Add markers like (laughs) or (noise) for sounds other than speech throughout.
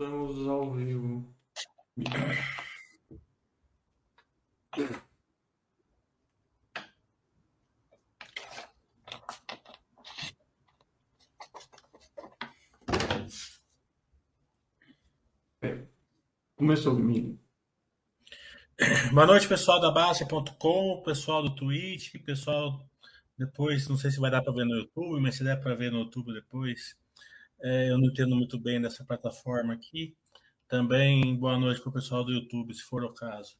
Estamos ao vivo. É. Começou comigo. Boa noite, pessoal da Baixa.com, pessoal do Twitch, pessoal depois, não sei se vai dar para ver no YouTube, mas se der para ver no YouTube depois, é, eu não entendo muito bem dessa plataforma aqui. Também boa noite para o pessoal do YouTube, se for o caso.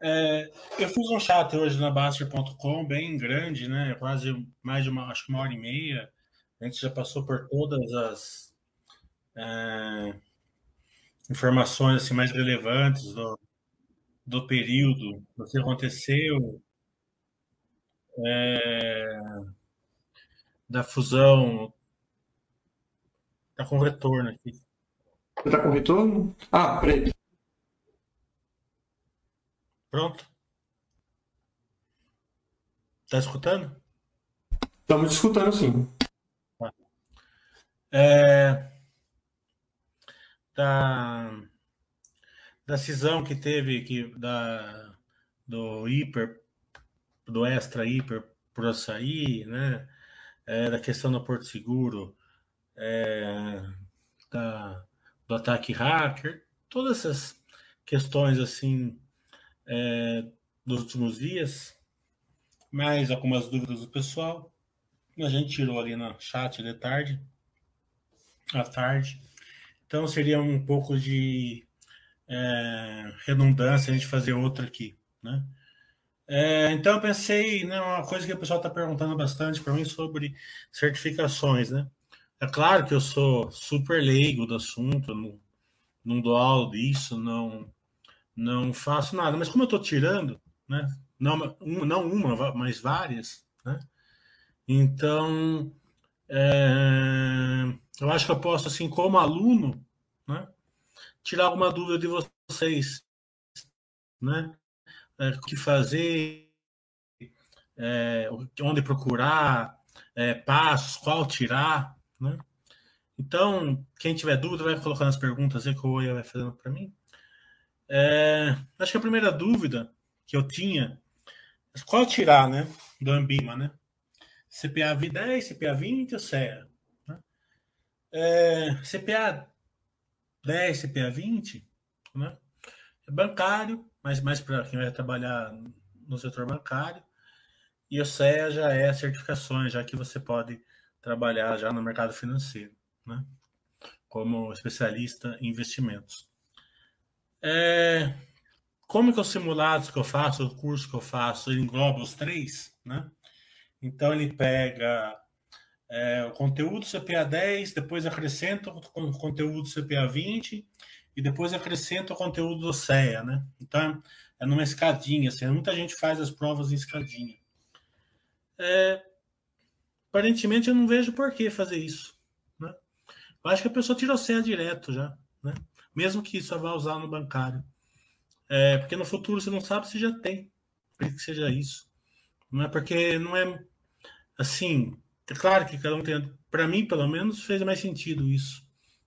É, eu fiz um chat hoje na Baster.com, bem grande, né? Quase mais de uma, acho que uma hora e meia. A gente já passou por todas as é, informações assim, mais relevantes do, do período, do que aconteceu, é, da fusão. Está com retorno aqui. Você tá com retorno? Ah, peraí. Pronto? Tá escutando? Estamos escutando sim. É, da, da cisão que teve que, da, do hiper, do extra hiper pro açaí, né? É, da questão do Porto Seguro, é, da, do ataque hacker, todas essas questões assim é, dos últimos dias, mais algumas dúvidas do pessoal. A gente tirou ali no chat de tarde, à tarde. Então seria um pouco de é, redundância a gente fazer outra aqui, né? É, então eu pensei, né, uma coisa que o pessoal está perguntando bastante para mim sobre certificações, né? É claro que eu sou super leigo do assunto, não, não dou aula disso, não, não faço nada. Mas como eu estou tirando, né? Não, uma, não uma, mas várias, né? Então, é, eu acho que eu posso, assim, como aluno, né? Tirar alguma dúvida de vocês, né? É, o que fazer, é, onde procurar, é, passos, qual tirar, né? Então, quem tiver dúvida, vai colocando as perguntas aí que o Oia vai fazendo para mim. É, acho que a primeira dúvida que eu tinha, qual tirar, né, do Ambima, né? CPA 10, CPA 20 ou CEA? Né? É, CPA 10, CPA 20, né? É bancário, mas mais para quem vai trabalhar no setor bancário. E o CEA já é certificações, já que você pode trabalhar já no mercado financeiro, né? Como especialista em investimentos. É, como que os simulados que eu faço, o curso que eu faço, ele engloba os três, né? Então ele pega é, o conteúdo CPA 10, depois acrescenta o conteúdo CPA 20 e depois acrescenta o conteúdo do CEA, né? Então é numa escadinha, assim, muita gente faz as provas em escadinha. É, aparentemente eu não vejo por que fazer isso, né? Eu acho que a pessoa tira o CEA direto já, né? mesmo que só vá usar no bancário. É, porque no futuro você não sabe se já tem. Por que seja isso. Não é porque não é assim. É claro que cada um tem. Para mim, pelo menos, fez mais sentido isso.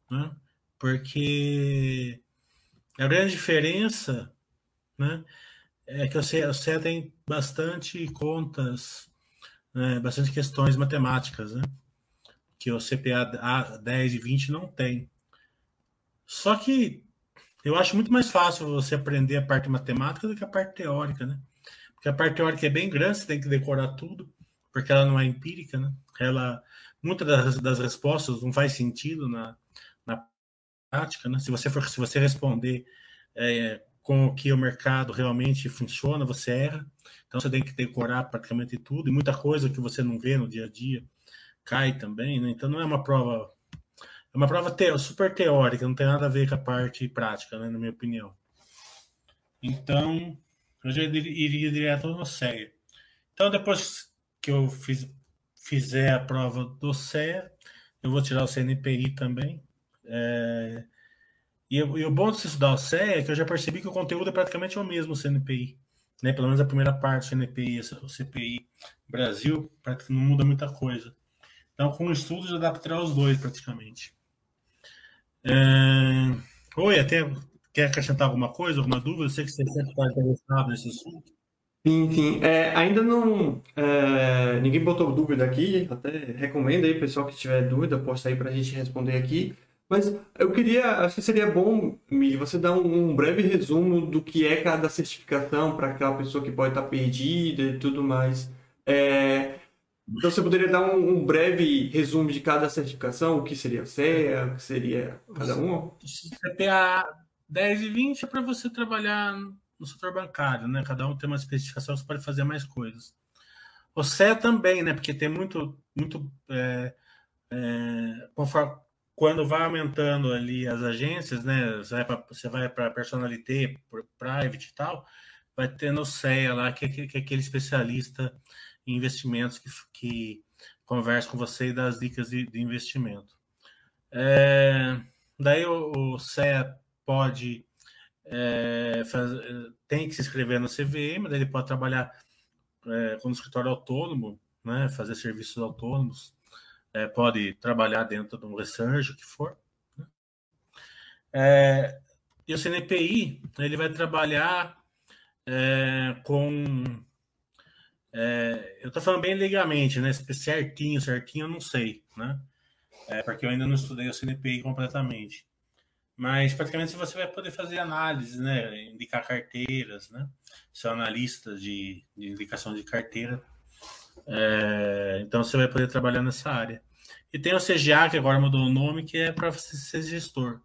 Né? Porque a grande diferença né, é que o CE tem bastante contas, né, bastante questões matemáticas, né? Que o CPA 10 e 20 não tem. Só que eu acho muito mais fácil você aprender a parte matemática do que a parte teórica, né? Porque a parte teórica é bem grande, você tem que decorar tudo, porque ela não é empírica, né? Ela, muitas das, das respostas não faz sentido na, na prática, né? Se você for, se você responder é, com o que o mercado realmente funciona, você erra. Então você tem que decorar praticamente tudo e muita coisa que você não vê no dia a dia cai também, né? Então não é uma prova é uma prova te super teórica, não tem nada a ver com a parte prática, né, na minha opinião. Então, eu já iria direto no CEA. Então, depois que eu fiz, fizer a prova do CEA, eu vou tirar o CNPI também. É, e, e, o bom de se estudar o CEA é que eu já percebi que o conteúdo é praticamente o mesmo CNPI. Né? Pelo menos a primeira parte CNPI, o CPI Brasil, não muda muita coisa. Então, com o estudo já dá para tirar os dois praticamente. É... Oi, até quer acrescentar alguma coisa, alguma dúvida? Eu sei que você sempre está interessado nesse assunto. Sim, sim. É, ainda não. é, ninguém botou dúvida aqui, até recomendo aí, pessoal que tiver dúvida, posta aí para a gente responder aqui. Mas eu queria, acho que seria bom, Mi, você dar um, um breve resumo do que é cada certificação para aquela pessoa que pode estar perdida e tudo mais. É, então você poderia dar um, um breve resumo de cada certificação, o que seria a CEA, o que seria cada uma? CPA 10 e 20 é para você trabalhar no setor bancário, né? Cada um tem uma especificação, você pode fazer mais coisas. O CEA também, né? Porque tem muito, muito é, é, conforme, quando vai aumentando ali as agências, né? Você vai para personalité, private e tal, vai tendo o CEA lá, que é, que é aquele especialista em investimentos que, que conversa com você e dá as dicas de, de investimento. É, daí o, o CEA pode é, faz, tem que se inscrever no CVM, daí ele pode trabalhar é, como escritório autônomo, né, fazer serviços autônomos, é, pode trabalhar dentro de um research, o que for. Né? É, e o CNPI, ele vai trabalhar é, com. É, eu estou falando bem legalmente, né? Certinho, certinho, eu não sei, né? É, porque eu ainda não estudei o CNPI completamente. Mas praticamente você vai poder fazer análise, né? Indicar carteiras, né? Ser analista de, de indicação de carteira. É, então você vai poder trabalhar nessa área. E tem o CGA, que agora mudou o nome, que é para você ser gestor,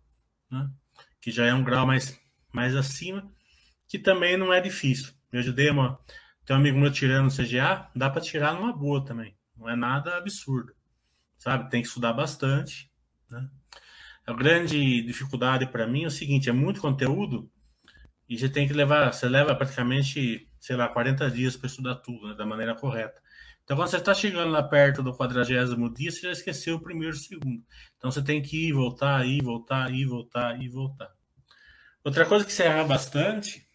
né? Que já é um grau mais, mais acima, que também não é difícil. Eu ajudei uma. Tem um amigo meu tirando o CGA, dá para tirar numa boa também. Não é nada absurdo. Sabe? Tem que estudar bastante, né? A grande dificuldade para mim é o seguinte: é muito conteúdo e você tem que levar, você leva praticamente, sei lá, 40 dias para estudar tudo né, da maneira correta. Então, quando você está chegando lá perto do quadragésimo dia, você já esqueceu o primeiro e o segundo. Então, você tem que ir, voltar, ir, voltar, ir, voltar, ir, voltar. Outra coisa que você erra bastante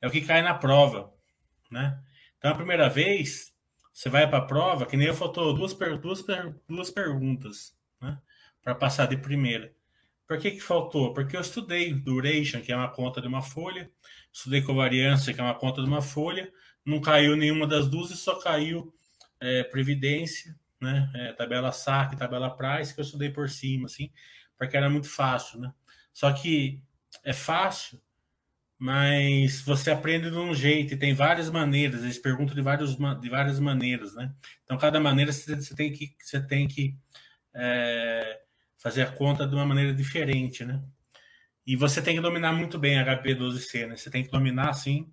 é o que cai na prova, né? Então, a primeira vez, você vai para a prova, que nem eu faltou duas, duas, duas perguntas, né? para passar de primeira. Por que, que faltou? Porque eu estudei duration, que é uma conta de uma folha, estudei covariância, que é uma conta de uma folha, não caiu nenhuma das duas e só caiu é, previdência, né? É, tabela saque, tabela price, que eu estudei por cima, assim, porque era muito fácil, né? Só que é fácil, mas você aprende de um jeito e tem várias maneiras. Eles perguntam de, vários, de várias maneiras, né? Então, cada maneira você tem que, você tem que é, fazer a conta de uma maneira diferente, né? E você tem que dominar muito bem HP12C, né? Você tem que dominar assim.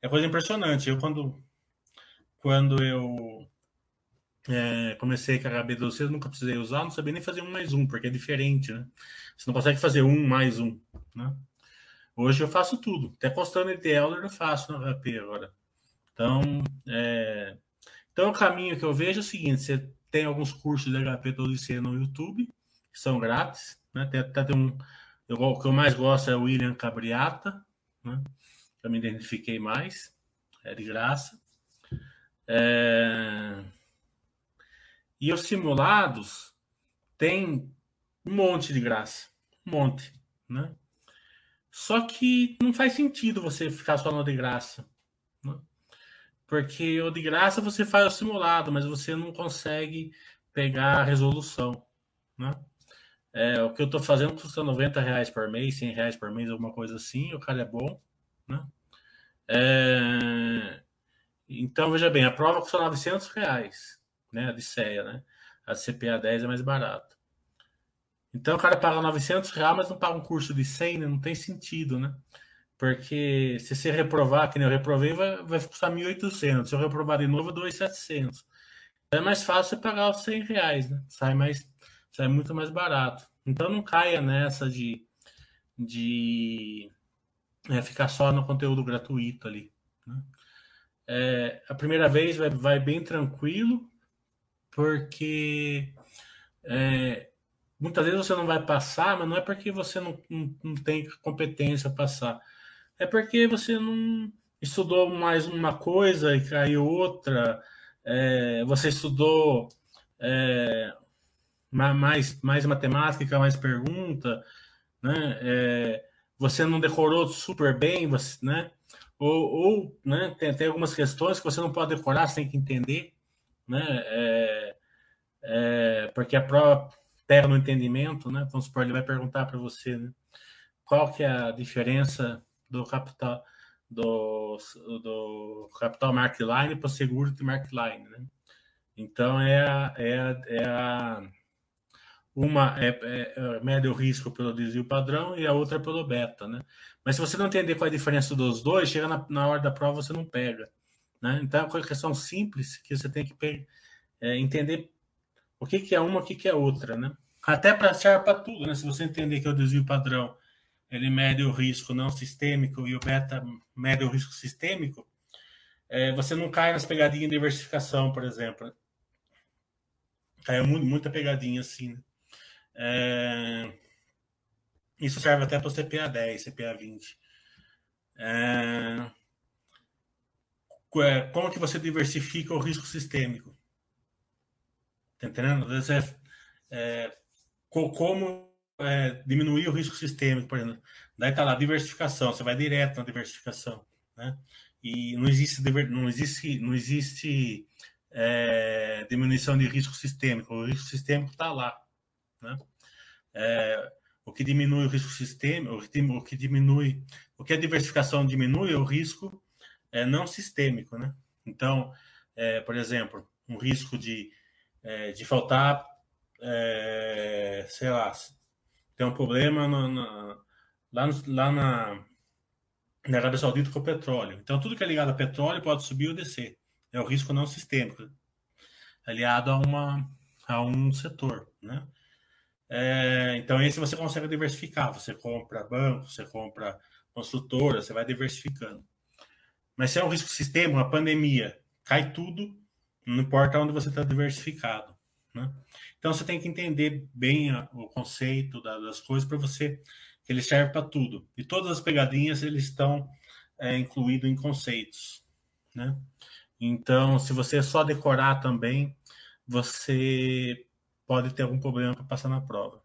É coisa impressionante. Eu quando quando eu é, comecei com a HB12C, eu nunca precisei usar, não sabia nem fazer um mais um, porque é diferente, né? Você não consegue fazer um mais um, né? Hoje eu faço tudo. Até postando em Elder eu faço no HP agora. Então, é... então o caminho que eu vejo é o seguinte: você tem alguns cursos de HP12C no YouTube, que são grátis. Né? Tem, até tem um. Eu, o que eu mais gosto é o William Cabriata, né? eu me identifiquei mais, é de graça. É... E os simulados tem um monte de graça, um monte, né? Só que não faz sentido você ficar só no de graça, né? porque o de graça você faz o simulado, mas você não consegue pegar a resolução, né? É, o que eu estou fazendo custa 90 reais por mês, 100 reais por mês, alguma coisa assim, o cara é bom, né? É, então, veja bem, a prova custa 900 reais, né, a de CEA, né? A CPA 10 é mais barato. Então, o cara paga 900 reais, mas não paga um curso de 100, né? Não tem sentido, né? Porque se você reprovar, que nem eu reprovei, vai, vai custar 1.800. Se eu reprovar de novo, eu dou 700. Então, é mais fácil pagar os 100 reais, né? Sai mais sai muito mais barato. Então não caia nessa de, de é, ficar só no conteúdo gratuito ali. Né? É, a primeira vez vai, vai, bem tranquilo, porque é, muitas vezes você não vai passar, mas não é porque você não, não, não tem competência para passar. É porque você não estudou mais uma coisa e caiu outra. É, você estudou é, mais, mais matemática, mais pergunta, né? É, você não decorou super bem, você, né? Ou, ou né, tem, tem, algumas questões que você não pode decorar, você tem que entender, né? É, é, porque a prova pega no entendimento, né? Vamos supor, ele vai perguntar para você, né? Qual que é a diferença do capital do, do capital Markline para o seguro de Markline, né? Então é a, é a, é a uma é, é, é, mede o risco pelo desvio padrão e a outra pelo beta, né? Mas se você não entender qual é a diferença dos dois, chega na, na hora da prova você não pega, né? Então é uma questão simples que você tem que é, entender o que, que é uma, o que, que é outra, né? Até para serve para tudo, né? Se você entender que é o desvio padrão ele mede o risco não sistêmico e o beta mede o risco sistêmico, é, você não cai nas pegadinhas de diversificação, por exemplo. Caiu muita pegadinha assim, né? É... Isso serve até para o CPA 10, CPA 20. É... Como que você diversifica o risco sistêmico? Tá entendendo? É, é como é, diminuir o risco sistêmico, por exemplo. Daí está lá, diversificação, você vai direto na diversificação. Né? E não existe, não existe, não existe é, diminuição de risco sistêmico. O risco sistêmico está lá. Né? É, o que diminui o risco sistêmico, o que diminui, o que a diversificação diminui é o risco é, não sistêmico, né? Então, é, por exemplo, um risco de, é, de faltar, é, sei lá, tem um problema no, na, lá, no, lá na, na Arábia Saudita com o petróleo. Então, tudo que é ligado a petróleo pode subir ou descer. É o risco não sistêmico, aliado a, uma, a um setor, né? É, então, esse você consegue diversificar. Você compra banco, você compra construtora, você vai diversificando. Mas se é um risco sistema, uma pandemia, cai tudo, não importa onde você está diversificado. Né? Então, você tem que entender bem a, o conceito da, das coisas para você, ele serve para tudo. E todas as pegadinhas, eles estão é, incluídos em conceitos. Né? Então, se você só decorar também, você pode ter algum problema para passar na prova.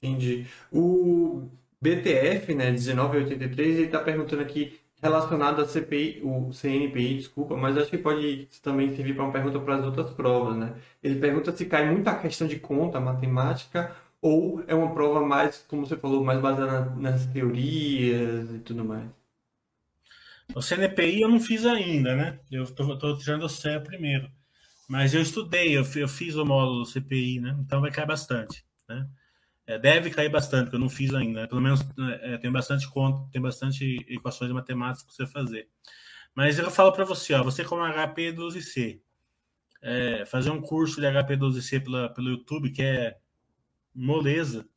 Entendi. O BTF, né, 1983, ele está perguntando aqui relacionado à CPI, o CNPI, desculpa, mas acho que pode também servir para uma pergunta para as outras provas, né? Ele pergunta se cai muito a questão de conta, matemática, ou é uma prova mais, como você falou, mais baseada nas teorias e tudo mais. O CNPI eu não fiz ainda, né? Eu estou tirando o CE primeiro. Mas eu estudei, eu, eu fiz o módulo CPI, né? Então vai cair bastante, né? É, deve cair bastante, porque eu não fiz ainda. Né? Pelo menos é, tem bastante conta, tem bastante equações matemáticas para você fazer. Mas eu falo para você, ó, você como HP12C, é, fazer um curso de HP12C pela, pelo YouTube, que é moleza,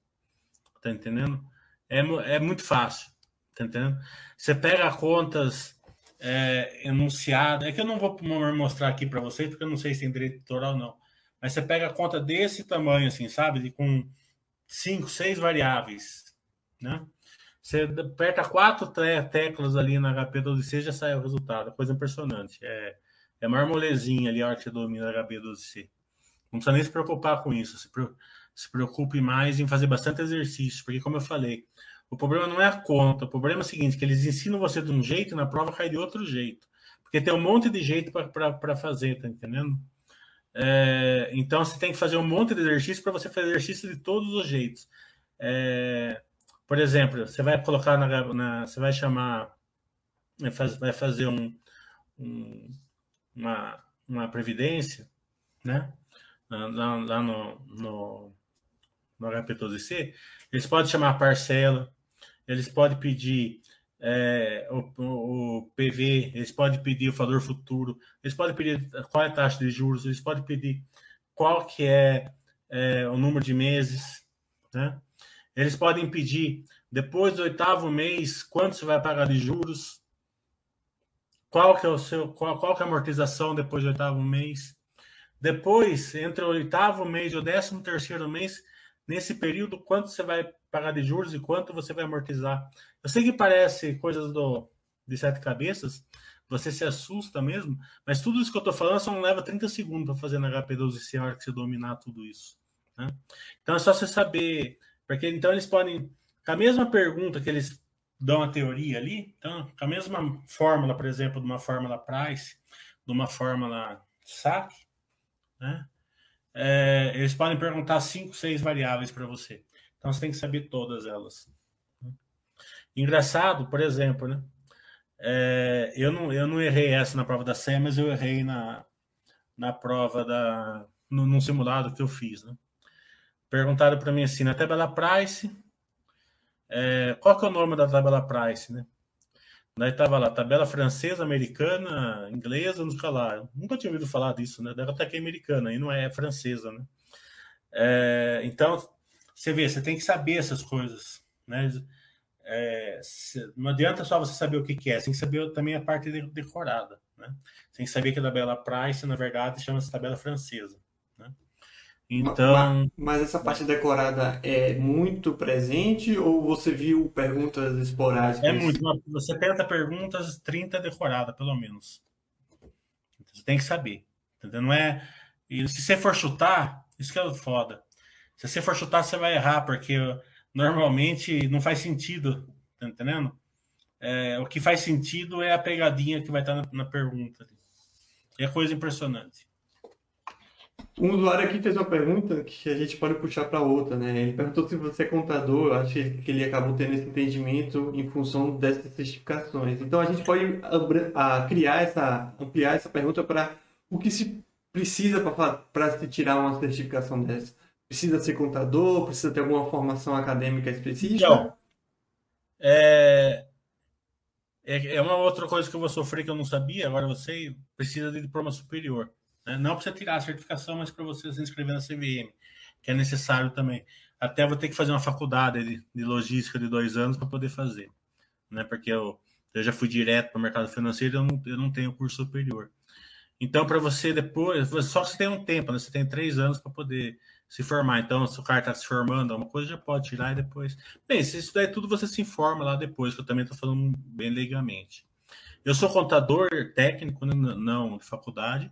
tá entendendo? É, é muito fácil, tá entendendo? Você pega contas é, enunciada. É que eu não vou mostrar aqui para vocês, porque eu não sei se tem direito autoral ou não. Mas você pega a conta desse tamanho, assim, sabe? De, com cinco, seis variáveis, né? Você aperta quatro teclas ali na HP12C já sai o resultado. Coisa impressionante. É, é maior molezinha ali a hora que você domina a HP12C. Não precisa nem se preocupar com isso. Se preocupe mais em fazer bastante exercício, porque, como eu falei, o problema não é a conta. O problema é o seguinte: que eles ensinam você de um jeito e na prova cai de outro jeito. Porque tem um monte de jeito para fazer, tá entendendo? É, então você tem que fazer um monte de exercício para você fazer exercício de todos os jeitos. É, por exemplo, você vai colocar na, na, você vai chamar, vai fazer um, um uma, uma previdência, né? Lá, lá no, no, no HP12C, eles podem chamar parcela, eles podem pedir é, o, o, PV, eles podem pedir o valor futuro, eles podem pedir qual é a taxa de juros, eles podem pedir qual que é, é o número de meses, né? Eles podem pedir, depois do oitavo mês, quanto você vai pagar de juros, qual que é o seu, qual, qual que é a amortização depois do oitavo mês. Depois, entre o oitavo mês e o décimo terceiro mês, nesse período, quanto você vai pagar de juros e quanto você vai amortizar. Eu sei que parece coisas do, de sete cabeças, você se assusta mesmo, mas tudo isso que eu estou falando só não leva 30 segundos para fazer na HP12C a hora que você dominar tudo isso. Né? Então é só você saber Porque então eles podem, com a mesma pergunta que eles dão a teoria ali, então, com a mesma fórmula, por exemplo, de uma fórmula Price, de uma fórmula SAC, né? É, eles podem perguntar cinco, seis variáveis para você. Então você tem que saber todas elas. Engraçado, por exemplo, né? É, eu, não, eu não errei essa na prova da SEM, mas eu errei na, na prova da. No, no simulado que eu fiz, né? Perguntaram para mim assim, na tabela Price, é, qual que é o nome da tabela Price, né? Daí estava lá, tabela francesa, americana, inglesa, não sei lá. Nunca tinha ouvido falar disso, né? Deve até que é americana, e não é francesa, né? É, então, você vê, você tem que saber essas coisas, né? É, não adianta só você saber o que, que, é, você tem que saber também a parte decorada, né? Você tem que saber que a tabela Price, na verdade, chama-se tabela francesa. Então. Mas, mas, essa parte decorada é muito presente ou você viu perguntas esporádicas? É muito. Você tenta perguntas, 30 decorada, pelo menos. Você tem que saber. Entendeu? Não é. E se você for chutar, isso que é foda. Se você for chutar, você vai errar, porque normalmente não faz sentido. Tá entendendo? É, o que faz sentido é a pegadinha que vai estar na, na pergunta. É coisa impressionante. Um usuário aqui fez uma pergunta que a gente pode puxar para outra, né? Ele perguntou se você é contador, acho que ele acabou tendo esse entendimento em função dessas certificações. Então a gente pode criar essa, ampliar essa pergunta para o que se precisa para se tirar uma certificação dessa. Precisa ser contador? Precisa ter alguma formação acadêmica específica? Então, é, é, uma outra coisa que eu vou sofrer que eu não sabia, agora você precisa de diploma superior. Né? Não para você tirar a certificação, mas para você se inscrever na CVM, que é necessário também. Até vou ter que fazer uma faculdade de, de logística de dois anos para poder fazer, né? Porque eu, eu já fui direto para o mercado financeiro, eu não, eu não tenho curso superior. Então, para você depois, só que você tem um tempo, né? Você tem três anos para poder se formar. Então, se o cara está se formando, alguma coisa já pode tirar e depois. Bem, se isso daí tudo, você se informa lá depois, que eu também estou falando bem legalmente. Eu sou contador técnico, né? não de faculdade.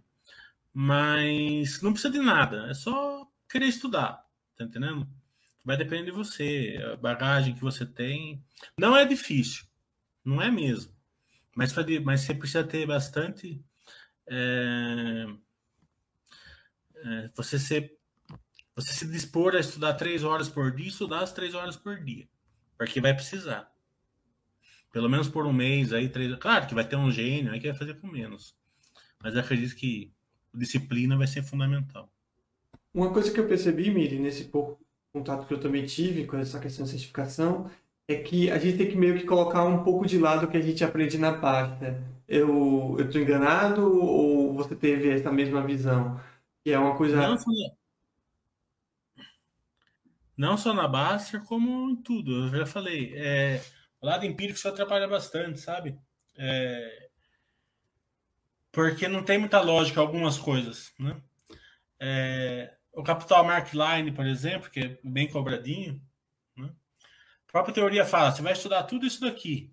Mas não precisa de nada, é só querer estudar, tá entendendo? Vai depender de você, a bagagem que você tem. Não é difícil, não é mesmo. Mas, mas você precisa ter bastante. É, é, você, ser, você se dispor a estudar três horas por dia, estudar as três horas por dia. Porque vai precisar. Pelo menos por um mês aí, três. Claro que vai ter um gênio aí que vai fazer com menos. Mas eu acredito que disciplina vai ser fundamental. Uma coisa que eu percebi, Miri, nesse pouco contato que eu também tive com essa questão de certificação, é que a gente tem que meio que colocar um pouco de lado o que a gente aprende na pasta. Eu estou enganado ou você teve essa mesma visão? Que é uma coisa. Não não só na Baster, como em tudo. Eu já falei. É, o lado empírico só atrapalha bastante, sabe? É, porque não tem muita lógica algumas coisas, né? É, o capital mark line, por exemplo, que é bem cobradinho, né? a própria teoria fala, você vai estudar tudo isso daqui,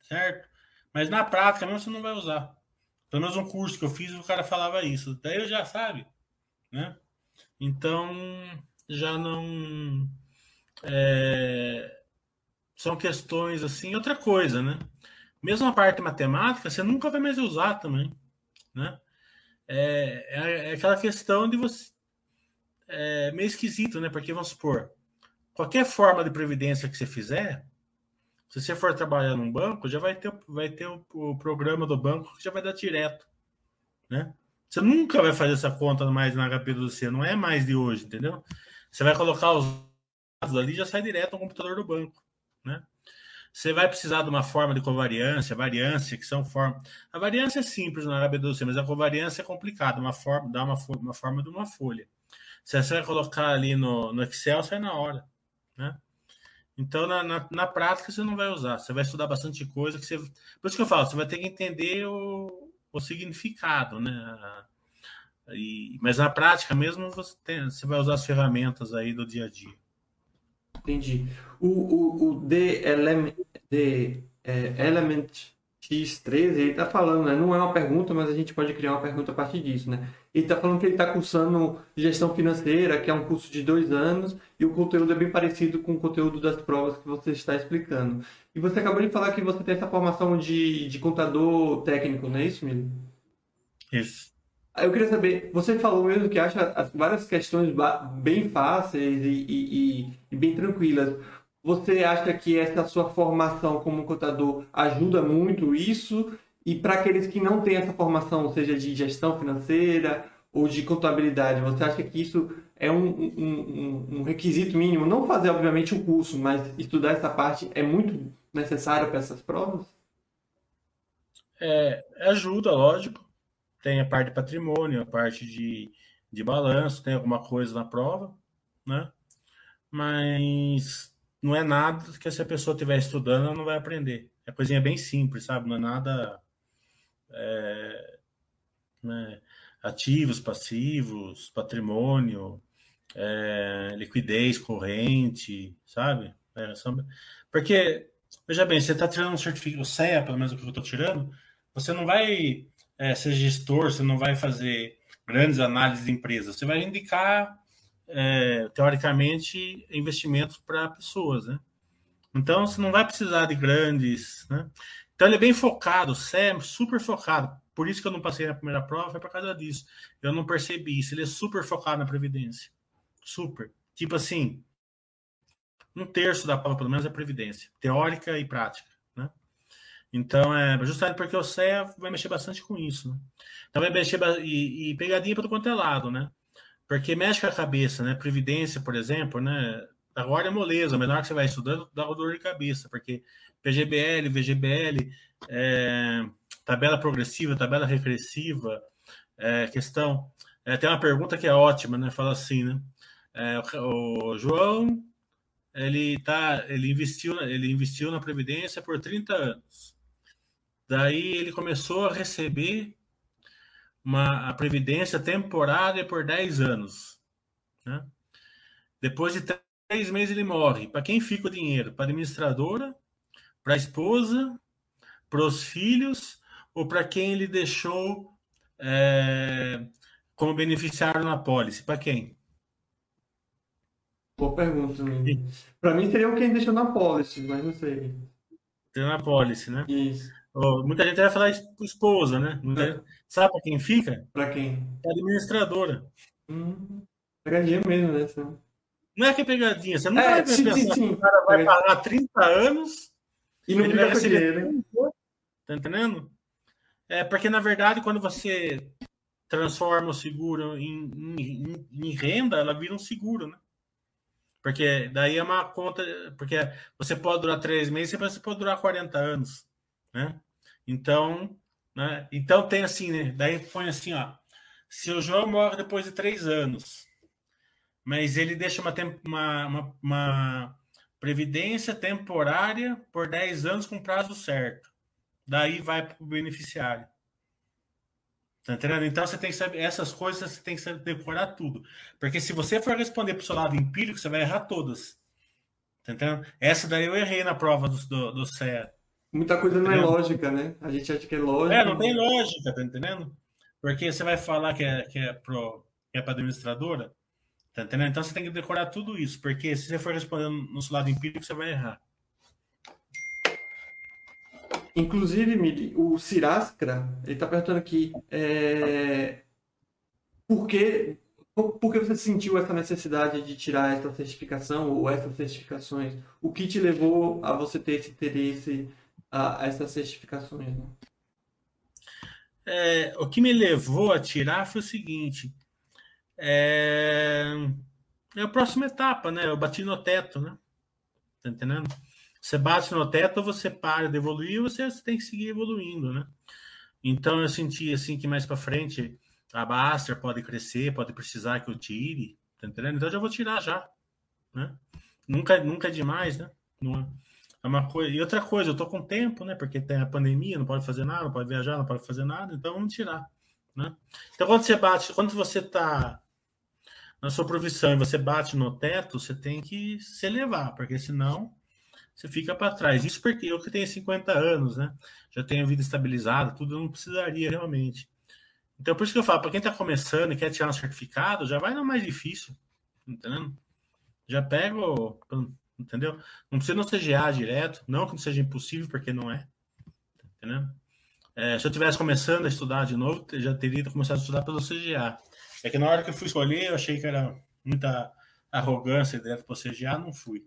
certo? Mas na prática mesmo você não vai usar. Pelo menos um curso que eu fiz, o cara falava isso. Daí eu já sabe, né? Então, já não... É, são questões assim. Outra coisa, né? Mesmo a parte matemática, você nunca vai mais usar também né? É, é, é aquela questão de você. É meio esquisito, né? Porque vamos supor, qualquer forma de previdência que você fizer, se você for trabalhar num banco, já vai ter, vai ter o, o programa do banco que já vai dar direto, né? Você nunca vai fazer essa conta mais na HP do C, não é mais de hoje, entendeu? Você vai colocar os dados ali já sai direto no computador do banco, né? Você vai precisar de uma forma de covariância, variância, que são formas. A variância é simples na HB12, mas a covariância é complicada, uma forma, dá uma, uma forma de uma folha. Se você vai colocar ali no, no Excel, sai na hora. Né? Então, na, na, na, prática, você não vai usar. Você vai estudar bastante coisa que você. Por isso que eu falo, você vai ter que entender o, o significado, né? E, mas na prática mesmo, você, tem, você vai usar as ferramentas aí do dia a dia. Entendi. O, o, o The, Element, The é, Element X13, ele está falando, né? Não é uma pergunta, mas a gente pode criar uma pergunta a partir disso, né? Ele está falando que ele está cursando gestão financeira, que é um curso de dois anos, e o conteúdo é bem parecido com o conteúdo das provas que você está explicando. E você acabou de falar que você tem essa formação de, de contador técnico, não é isso, Mili? Isso. Eu queria saber, você falou mesmo que acha várias questões bem fáceis e, e, e bem tranquilas. Você acha que essa sua formação como contador ajuda muito isso? E para aqueles que não têm essa formação, seja de gestão financeira ou de contabilidade, você acha que isso é um, um, um requisito mínimo? Não fazer, obviamente, o curso, mas estudar essa parte é muito necessário para essas provas? É, ajuda, lógico. Tem a parte de patrimônio, a parte de, de balanço, tem alguma coisa na prova, né? Mas não é nada que se a pessoa estiver estudando, ela não vai aprender. É coisinha bem simples, sabe? Não é nada. É, né? Ativos, passivos, patrimônio, é, liquidez corrente, sabe? É, são... Porque, veja bem, você está tirando um certificado, o CEA, pelo menos o que eu estou tirando, você não vai é, ser gestor, você não vai fazer grandes análises de empresas, você vai indicar é, teoricamente, investimentos para pessoas, né? Então, você não vai precisar de grandes, né? Então, ele é bem focado, é super focado. Por isso que eu não passei na primeira prova, foi por causa disso. Eu não percebi isso. Ele é super focado na Previdência. Super. Tipo assim, um terço da prova, pelo menos, é Previdência. Teórica e prática? Então, é justamente porque o CEA vai mexer bastante com isso, né? Então, vai mexer e, e pegadinha para todo quanto é lado, né? Porque mexe com a cabeça, né? Previdência, por exemplo, né? Agora é moleza, menor que você vai estudando, dá dor de cabeça, porque PGBL, VGBL, é, tabela progressiva, tabela regressiva, é, questão. É, tem uma pergunta que é ótima, né? Fala assim, né? É, o João, ele tá, ele investiu, ele investiu na previdência por 30 anos. Daí ele começou a receber uma, a previdência temporária por 10 anos. Né? Depois de três meses ele morre. Para quem fica o dinheiro? Para a administradora, para a esposa, para os filhos ou para quem ele deixou é, como beneficiário na pólice? Para quem? Boa pergunta. Para mim seria quem deixou na pólice, mas não sei. Tem na pólice, né? Isso. Muita gente vai falar esposa, né? É. Sabe para quem fica? Para quem? A administradora. Hum, pegadinha mesmo, né? Não é que é pegadinha, você não é, vai sim, pensar sim, sim. que o cara vai pagar 30 anos e não vai receber, né? Tá entendendo? É porque, na verdade, quando você transforma o seguro em, em, em renda, ela vira um seguro, né? Porque daí é uma conta. Porque você pode durar três meses, você pode durar 40 anos, né? Então, né? Então tem assim, né? Daí põe assim, ó. Se o João morre depois de três anos, mas ele deixa uma, uma, uma, uma previdência temporária por 10 anos com prazo certo. Daí vai para o beneficiário. Tá entendendo? Então você tem que saber essas coisas, você tem que saber decorar tudo. Porque se você for responder para o seu lado empírico, você vai errar todas. Tá entendendo? Essa daí eu errei na prova do, do, do CEA. Muita coisa não é lógica, né? A gente acha que é lógica. É, não tem lógica, tá entendendo? Porque você vai falar que é, que é, pro, que é para administradora, tá entendendo? Então você tem que decorar tudo isso, porque se você for respondendo no seu lado empírico, você vai errar. Inclusive, o Cirascra, ele está perguntando aqui, é, por, que, por que você sentiu essa necessidade de tirar essa certificação ou essas certificações? O que te levou a você ter esse interesse a, a essas certificações? Né? É, o que me levou a tirar foi o seguinte: é, é a próxima etapa, né? Eu bati no teto, né? Tá entendendo? Você bate no teto, você para de evoluir, você tem que seguir evoluindo, né? Então eu senti assim que mais para frente a Baster pode crescer, pode precisar que eu tire, tá entendendo? Então eu já vou tirar já, né? Nunca, nunca é demais, né? Não, é. É uma coisa. E outra coisa, eu tô com tempo, né? Porque tem a pandemia, não pode fazer nada, não pode viajar, não pode fazer nada, então vamos tirar. Né? Então, quando você bate, quando você tá na sua profissão e você bate no teto, você tem que se elevar, porque senão você fica para trás. Isso porque eu que tenho 50 anos, né? Já tenho vida estabilizada, tudo eu não precisaria realmente. Então, por isso que eu falo, para quem está começando e quer tirar um certificado, já vai no mais difícil, entendeu? Já pega, o, entendeu? Não precisa no CGA direto, não que não seja impossível, porque não é, entendeu? É, se eu tivesse começando a estudar de novo, já teria começado a estudar pelo CGA. É que na hora que eu fui escolher, eu achei que era muita arrogância direto para o CGA, não fui.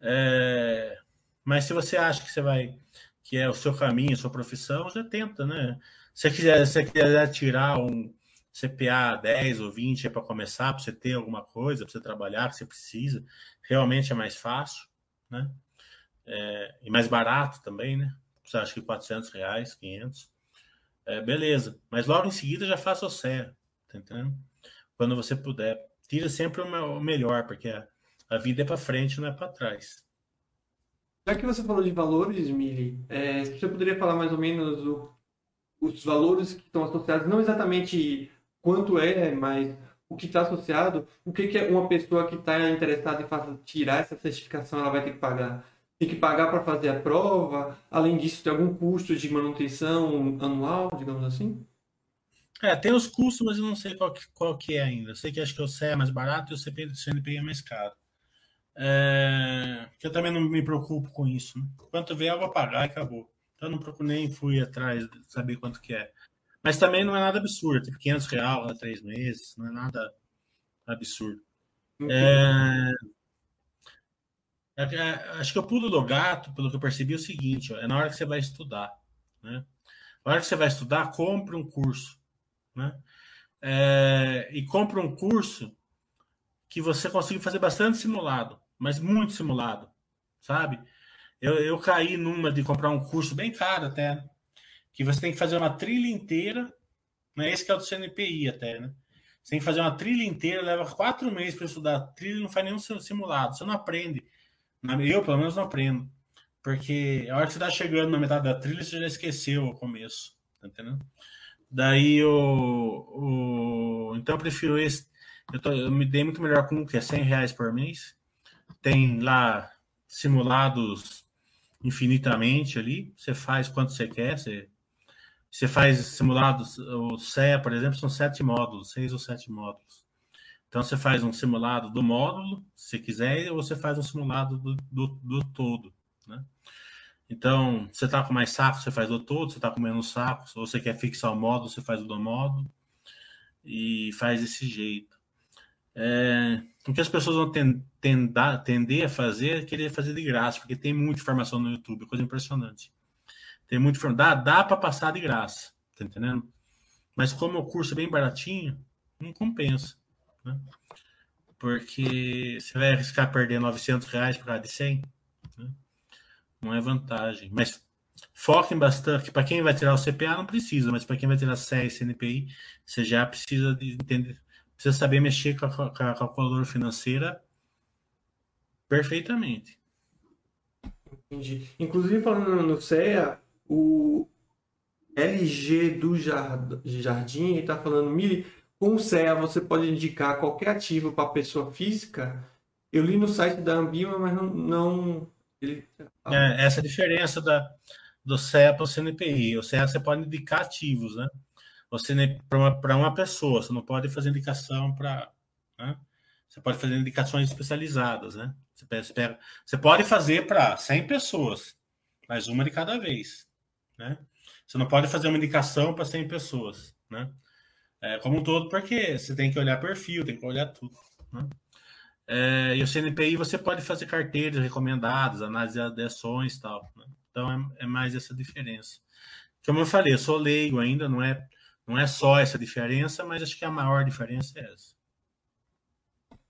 É, mas se você acha que você vai, que é o seu caminho, a sua profissão, já tenta, né? Se você quiser, se você quiser tirar um CPA 10 ou 20 é para começar, para você ter alguma coisa, para você trabalhar, que você precisa, realmente é mais fácil, né? É, e mais barato também, né? Você acha que 400 reais, 500, é, beleza. Mas logo em seguida já faça o CE, tá entendendo? Quando você puder. Tira sempre o melhor, porque a, a vida é para frente, não é para trás. Já que você falou de valores, Mili, é, você poderia falar mais ou menos o, os valores que estão associados, não exatamente quanto é, mas o que está associado, o que, que uma pessoa que está interessada em tirar essa certificação ela vai ter que pagar? Tem que pagar para fazer a prova? Além disso, tem algum custo de manutenção anual, digamos assim? É, tem os custos, mas eu não sei qual que, qual que é ainda. Eu sei que acho que o CE é mais barato e o CP, CNPI é mais caro. É, eu também não me preocupo com isso. Né? Quanto vier, eu vou pagar e acabou. Então, eu não procuro nem fui atrás de saber quanto que é. Mas também não é nada absurdo. Tipo, 500 reais a três meses. Não é nada absurdo. É, é, é, acho que o pulo do gato, pelo que eu percebi, é o seguinte: ó, é na hora que você vai estudar. Né? Na hora que você vai estudar, compre um curso. Né? É, e compre um curso que você consiga fazer bastante simulado, mas muito simulado, sabe? Eu, eu caí numa de comprar um curso bem caro até, que você tem que fazer uma trilha inteira, né? Esse que é o do CNPI até, né? Você tem que fazer uma trilha inteira, leva quatro meses para estudar a trilha não faz nenhum simulado, você não aprende. Eu, pelo menos, não aprendo. Porque a hora que você está chegando na metade da trilha, você já esqueceu o começo, tá entendendo? Daí o então eu prefiro esse. Eu, tô, eu me dei muito melhor com o que é 100 reais por mês. Tem lá simulados infinitamente ali. Você faz quanto você quer. Você, você faz simulados. O CEA, por exemplo, são sete módulos, seis ou sete módulos. Então você faz um simulado do módulo, se quiser, ou você faz um simulado do, do, do todo, né? Então, você está com mais sacos, você faz o todo, você está com menos sacos, ou você quer fixar o módulo, você faz o do módulo, e faz desse jeito. É, o que as pessoas vão tendar, tender a fazer é querer fazer de graça, porque tem muita informação no YouTube, coisa impressionante. Tem muita informação, dá, dá para passar de graça, tá entendendo? Mas como o curso é bem baratinho, não compensa, né? Porque você vai arriscar perder 900 reais por causa de 100, né? não é vantagem. Mas foquem bastante, para quem vai tirar o CPA não precisa, mas para quem vai tirar CE e CNPI, você já precisa de entender, precisa saber mexer com a, com a calculadora financeira perfeitamente. Entendi. Inclusive, falando no CEA, o LG do Jardim está falando, Mili, com o CEA você pode indicar qualquer ativo para pessoa física? Eu li no site da Ambima, mas não, não ele... É, essa é a diferença da, do CEA para o CNPI. O CEA você pode indicar ativos, né? Para uma, uma pessoa, você não pode fazer indicação para. Né? Você pode fazer indicações especializadas, né? Você, pega, você pode fazer para 100 pessoas, mas uma de cada vez, né? Você não pode fazer uma indicação para 100 pessoas, né? É, como um todo, porque você tem que olhar perfil, tem que olhar tudo, né? É, e o CNPI você pode fazer carteiras recomendadas, análise de ações e tal. Né? Então é, é, mais essa diferença. Como eu falei, eu sou leigo ainda, não é, não é só essa diferença, mas acho que a maior diferença é essa.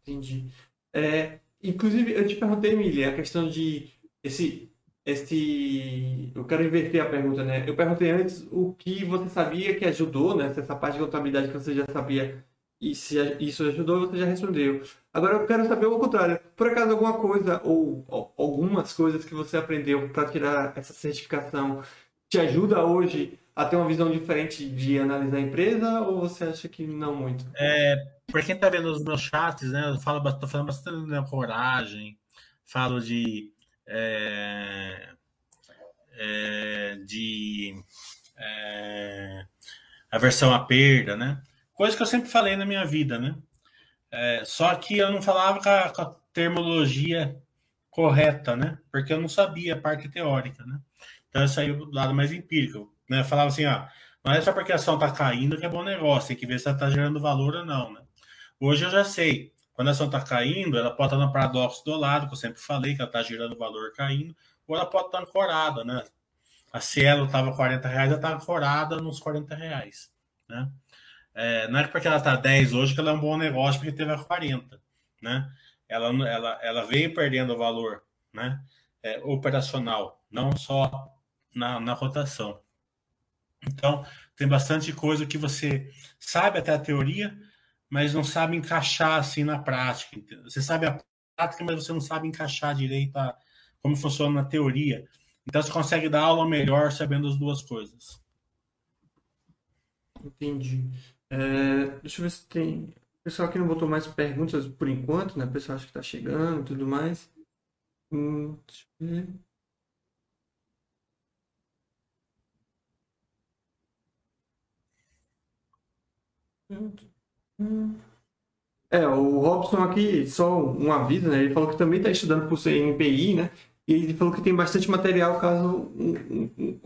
Entendi. É, inclusive, eu te perguntei, Emília, a questão de esse, esse. Eu quero inverter a pergunta, né? Eu perguntei antes o que você sabia que ajudou, né? Essa parte de contabilidade que você já sabia e se isso ajudou, você já respondeu. Agora eu quero saber o contrário. Por acaso alguma coisa ou, ou algumas coisas que você aprendeu para tirar essa certificação te ajuda hoje a ter uma visão diferente de analisar a empresa ou você acha que não muito? É, para quem está vendo os meus chats, né, eu falo, tô falando bastante de coragem, falo de é, é, de é, aversão à perda, né? Coisa que eu sempre falei na minha vida, né? É, só que eu não falava com a, com a, terminologia correta, né? Porque eu não sabia a parte teórica, né? Então eu saí do lado mais empírico, né? Eu falava assim, ó, não é só porque a ação está caindo que é bom negócio, tem que ver se ela está gerando valor ou não, né? Hoje eu já sei, quando a ação está caindo, ela pode estar no paradoxo do lado, que eu sempre falei que ela está gerando valor caindo, ou ela pode estar ancorada, né? A Cielo estava 40 reais, ela está ancorada nos 40 reais, né? É, não é porque ela está 10 hoje que ela é um bom negócio porque teve a 40, né? Ela, ela, ela veio perdendo valor, né? É, operacional, não só na, na rotação. Então, tem bastante coisa que você sabe até a teoria, mas não sabe encaixar assim na prática. Você sabe a prática, mas você não sabe encaixar direito a, como funciona na teoria. Então, você consegue dar aula melhor sabendo as duas coisas. Entendi. É, deixa eu ver se tem. O pessoal aqui não botou mais perguntas por enquanto, né? O pessoal acha que está chegando e tudo mais. Hum, deixa eu ver. É, o Robson aqui, só um aviso, né? Ele falou que também está estudando por CNPI, né? E ele falou que tem bastante material caso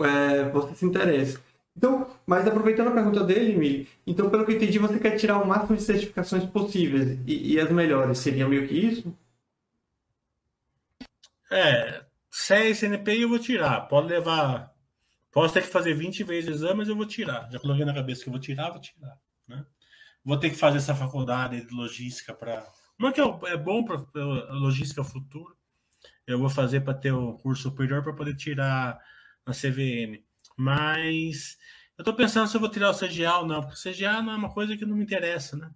é, você se interesse. Então, mas aproveitando a pergunta dele, Mili, então pelo que eu entendi, você quer tirar o máximo de certificações possíveis e, e as melhores, seria meio que isso? É, CE CNPI eu vou tirar, pode levar, posso ter que fazer 20 vezes o exame, mas eu vou tirar, já coloquei na cabeça que eu vou tirar, vou tirar, né? Vou ter que fazer essa faculdade de logística para, não é que é bom para logística futuro, eu vou fazer para ter o curso superior para poder tirar na CVM. Mas eu estou pensando se eu vou tirar o CGA ou não, porque o CGA não é uma coisa que não me interessa, né?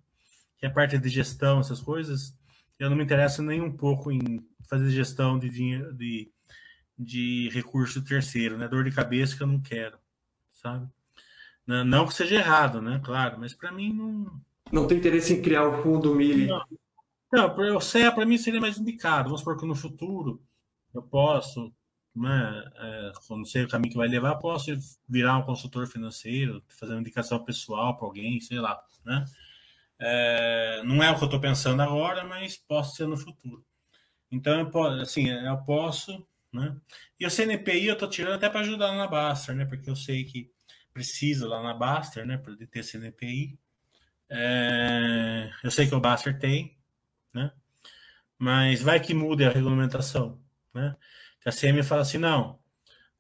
Que é a parte de gestão, essas coisas, eu não me interesso nem um pouco em fazer gestão de dinheiro, de, de recurso terceiro, né? Dor de cabeça que eu não quero, sabe? Não, que seja errado, né? Claro, mas para mim não. Não tem interesse em criar o fundo Mili. Não, não o CEA para mim seria mais indicado. Vamos supor que no futuro eu posso né, é, não sei o caminho que vai levar, posso virar um consultor financeiro, fazer uma indicação pessoal para alguém, sei lá, né? É, não é o que eu estou pensando agora, mas posso ser no futuro. Então, eu posso, assim, eu posso, né? E o CNPI eu estou tirando até para ajudar na Baster, né? Porque eu sei que precisa lá na Baster, né? Para ter CNPI. É, eu sei que o Baster tem, né? Mas vai que mude a regulamentação, né? a CM fala assim, não,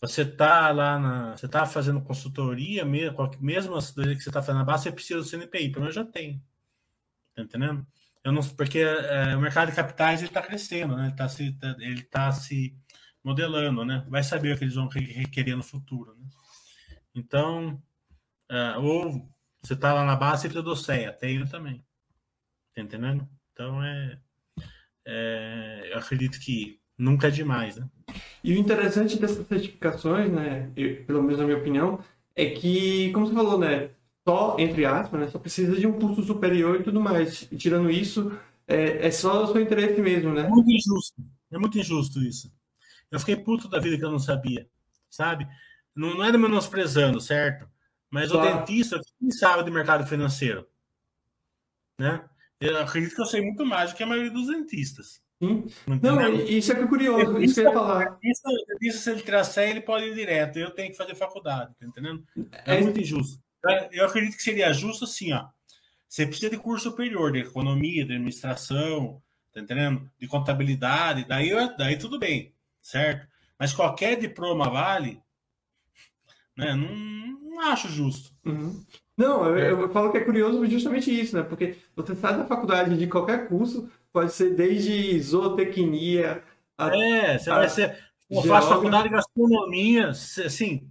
você está lá na. Você está fazendo consultoria, mesmo, mesmo as coisas que você está fazendo na base, você precisa do CNPI, pelo menos já tem. Tá entendendo? Eu não, porque é, o mercado de capitais está crescendo, né? Ele está se, tá, ele tá se modelando, né? Vai saber o que eles vão requerer no futuro. Né? Então, é, ou você está lá na base, do CEA, tenho também. Tá entendendo? Então, é, é, eu acredito que nunca é demais, né? E o interessante dessas certificações, né, eu, pelo menos na minha opinião, é que, como você falou, né, só, entre aspas, né, só precisa de um curso superior e tudo mais. E, tirando isso, é, é só o seu interesse mesmo, né? É muito injusto. É muito injusto isso. Eu fiquei puto da vida que eu não sabia, sabe? Não, não era menosprezando, certo? Mas claro. o dentista, quem sabe de mercado financeiro? Né? Eu acredito que eu sei muito mais do que a maioria dos dentistas. Sim. Não, isso é é curioso, isso que eu ia falar. Isso, isso se ele tirar ele pode ir direto. Eu tenho que fazer faculdade, tá entendendo? É, é muito injusto. Eu acredito que seria justo assim, ó. Você precisa de curso superior de economia, de administração, tá entendendo? De contabilidade, daí, daí tudo bem, certo? Mas qualquer diploma vale, né? Não, não acho justo. Uhum. Não, eu, eu, falo que é curioso justamente isso, né? Porque você sai da faculdade de qualquer curso, pode ser desde zootecnia a, É, você a, vai ser. Eu faço faculdade de gastronomia, assim,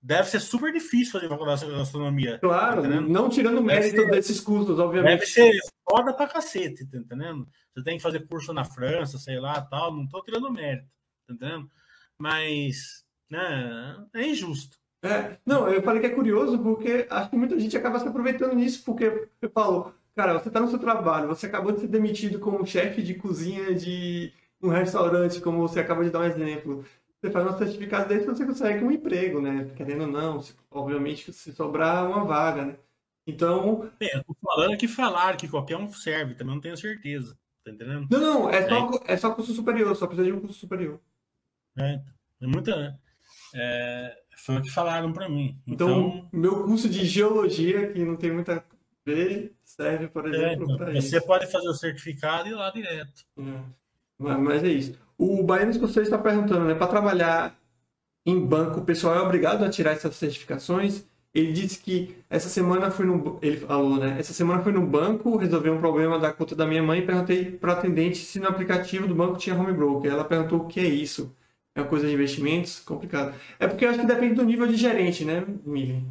deve ser super difícil fazer faculdade de gastronomia. Claro, tá não tirando mérito ser, desses cursos, obviamente. Deve ser foda pra cacete, tá entendendo? Você tem que fazer curso na França, sei lá, tal, não tô tirando mérito, tá entendendo? Mas, né, é injusto. É, não, eu falei que é curioso porque acho que muita gente acaba se aproveitando nisso, porque eu falo, Cara, você está no seu trabalho, você acabou de ser demitido como chefe de cozinha de, um restaurante, como você acaba de dar um exemplo, você faz um certificado desse, você consegue um emprego, né? Querendo ou não, obviamente se sobrar uma vaga, né? Então. É, eu tô falando que falar que qualquer um serve, também não tenho certeza. Tá entendendo? Não, não, é só, é, é só curso superior, só precisa de um curso superior. É, é muita. É, foi o que falaram para mim. Então, então, meu curso de geologia, que não tem muita ver, serve, por é, exemplo, é, então, para isso. Você pode fazer o certificado e ir lá direto. É. Mas é isso. O Baiano Escocês está perguntando, né? Para trabalhar em banco, o pessoal é obrigado a tirar essas certificações? Ele disse que essa semana foi no. Ele falou, né? Essa semana foi no banco, resolveu um problema da conta da minha mãe e perguntei para atendente se no aplicativo do banco tinha home broker. Ela perguntou o que é isso. É uma coisa de investimentos? Complicado. É porque eu acho que depende do nível de gerente, né, Mili?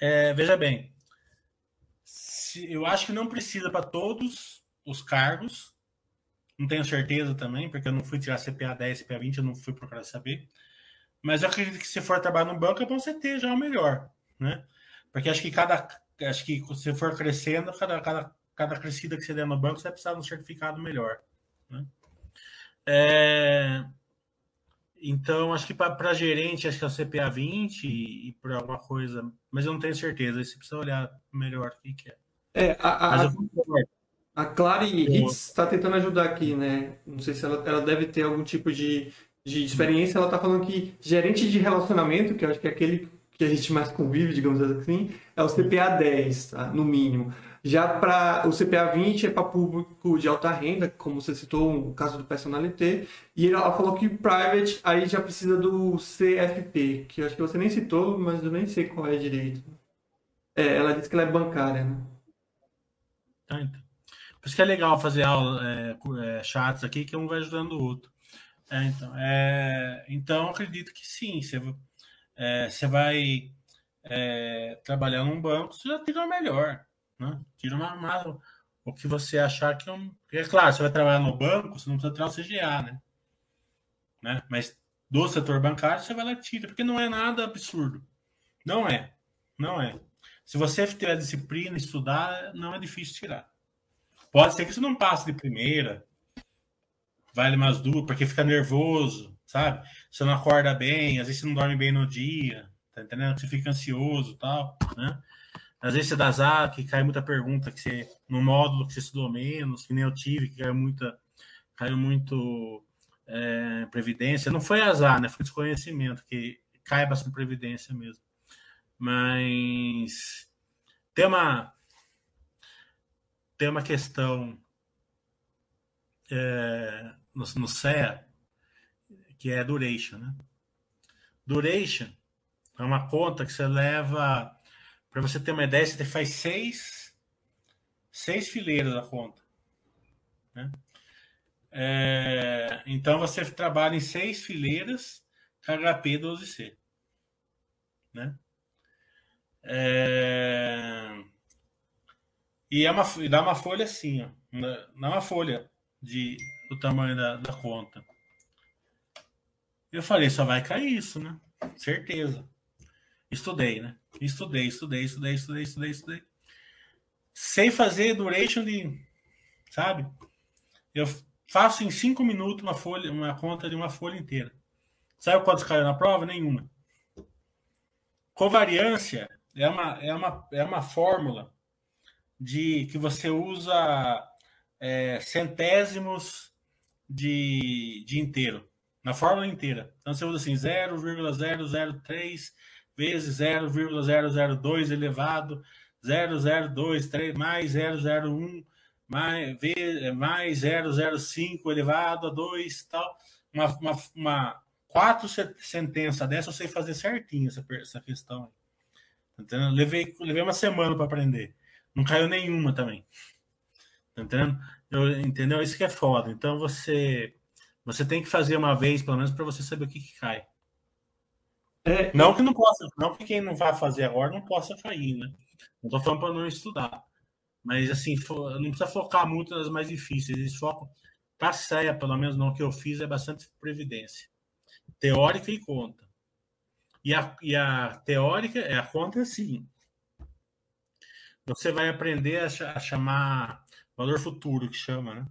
É, veja bem. Eu acho que não precisa para todos os cargos não tenho certeza também, porque eu não fui tirar CPA 10, CPA 20, eu não fui procurar saber. Mas eu acredito que se for trabalhar no banco, é bom você ter já o melhor, né? Porque acho que cada. Acho que se for crescendo, cada, cada, cada crescida que você der no banco, você vai precisar de um certificado melhor. Né? É, então, acho que para gerente, acho que é o CPA 20 e, e para alguma coisa, mas eu não tenho certeza. Aí você precisa olhar melhor o que, que é. É, a, a, a Clary Hitz está tentando ajudar aqui, né? Não sei se ela, ela deve ter algum tipo de, de experiência. Ela está falando que gerente de relacionamento, que eu acho que é aquele que a gente mais convive, digamos assim, é o CPA 10, tá? no mínimo. Já para o CPA 20 é para público de alta renda, como você citou, o caso do personalité. E ela falou que private aí já precisa do CFP, que eu acho que você nem citou, mas eu nem sei qual é direito. É, ela disse que ela é bancária, né? Ah, então. Por isso que é legal fazer aula, é, é, chats aqui, que um vai ajudando o outro. É, então, é, então, acredito que sim. Você, é, você vai é, trabalhar num banco, você já tira o melhor. Né? Tira uma, uma, o que você achar que é um. É claro, você vai trabalhar no banco, você não precisa tirar o CGA, né? né? Mas do setor bancário, você vai lá e tira, porque não é nada absurdo. Não é. Não é. Se você tiver disciplina, estudar, não é difícil tirar. Pode ser que você não passe de primeira, vale mais duas, porque fica nervoso, sabe? Você não acorda bem, às vezes você não dorme bem no dia, tá entendendo? Você fica ansioso tal, né? Às vezes você dá azar, que cai muita pergunta, que você, no módulo que você estudou menos, que nem eu tive, que caiu muita, caiu muito é, previdência. Não foi azar, né? Foi desconhecimento, que cai bastante previdência mesmo. Mas tem uma, tem uma questão é, no, no CEA que é duration, né? Duration é uma conta que você leva para você ter uma ideia, você faz seis seis fileiras da conta, né? É, então você trabalha em seis fileiras HP 12C, né? É, e, é uma, dá uma folha assim, ó. Dá uma folha de, do tamanho da, da conta. Eu falei, só vai cair isso, né? Certeza. Estudei, né? Estudei, estudei, estudei, estudei, estudei, estudei. Sem fazer duration de. Sabe? Eu faço em cinco minutos uma folha, uma conta de uma folha inteira. Sabe quantos caiu na prova? Nenhuma. Covariância é uma, é uma, é uma fórmula de que você usa é, centésimos de, de inteiro, na fórmula inteira. Então você usa assim 0,003 vezes 0,002 elevado 0,023 mais 001 mais, mais 005 elevado a 2 tal. Uma, uma, uma quatro sentenças dessa eu sei fazer certinho essa, essa questão. Entendeu? Levei, levei uma semana para aprender. Não caiu nenhuma também. Tá entendendo? Eu, entendeu? Isso que é foda. Então você você tem que fazer uma vez, pelo menos, para você saber o que, que cai. É, não que não possa, não que quem não vai fazer agora não possa cair, né? Não tô falando para não estudar. Mas assim, não precisa focar muito nas mais difíceis. Eles focam. Pra CEA, pelo menos no que eu fiz, é bastante previdência. Teórica e conta. E a, e a teórica é a conta é assim você vai aprender a, chamar valor futuro, que chama, né?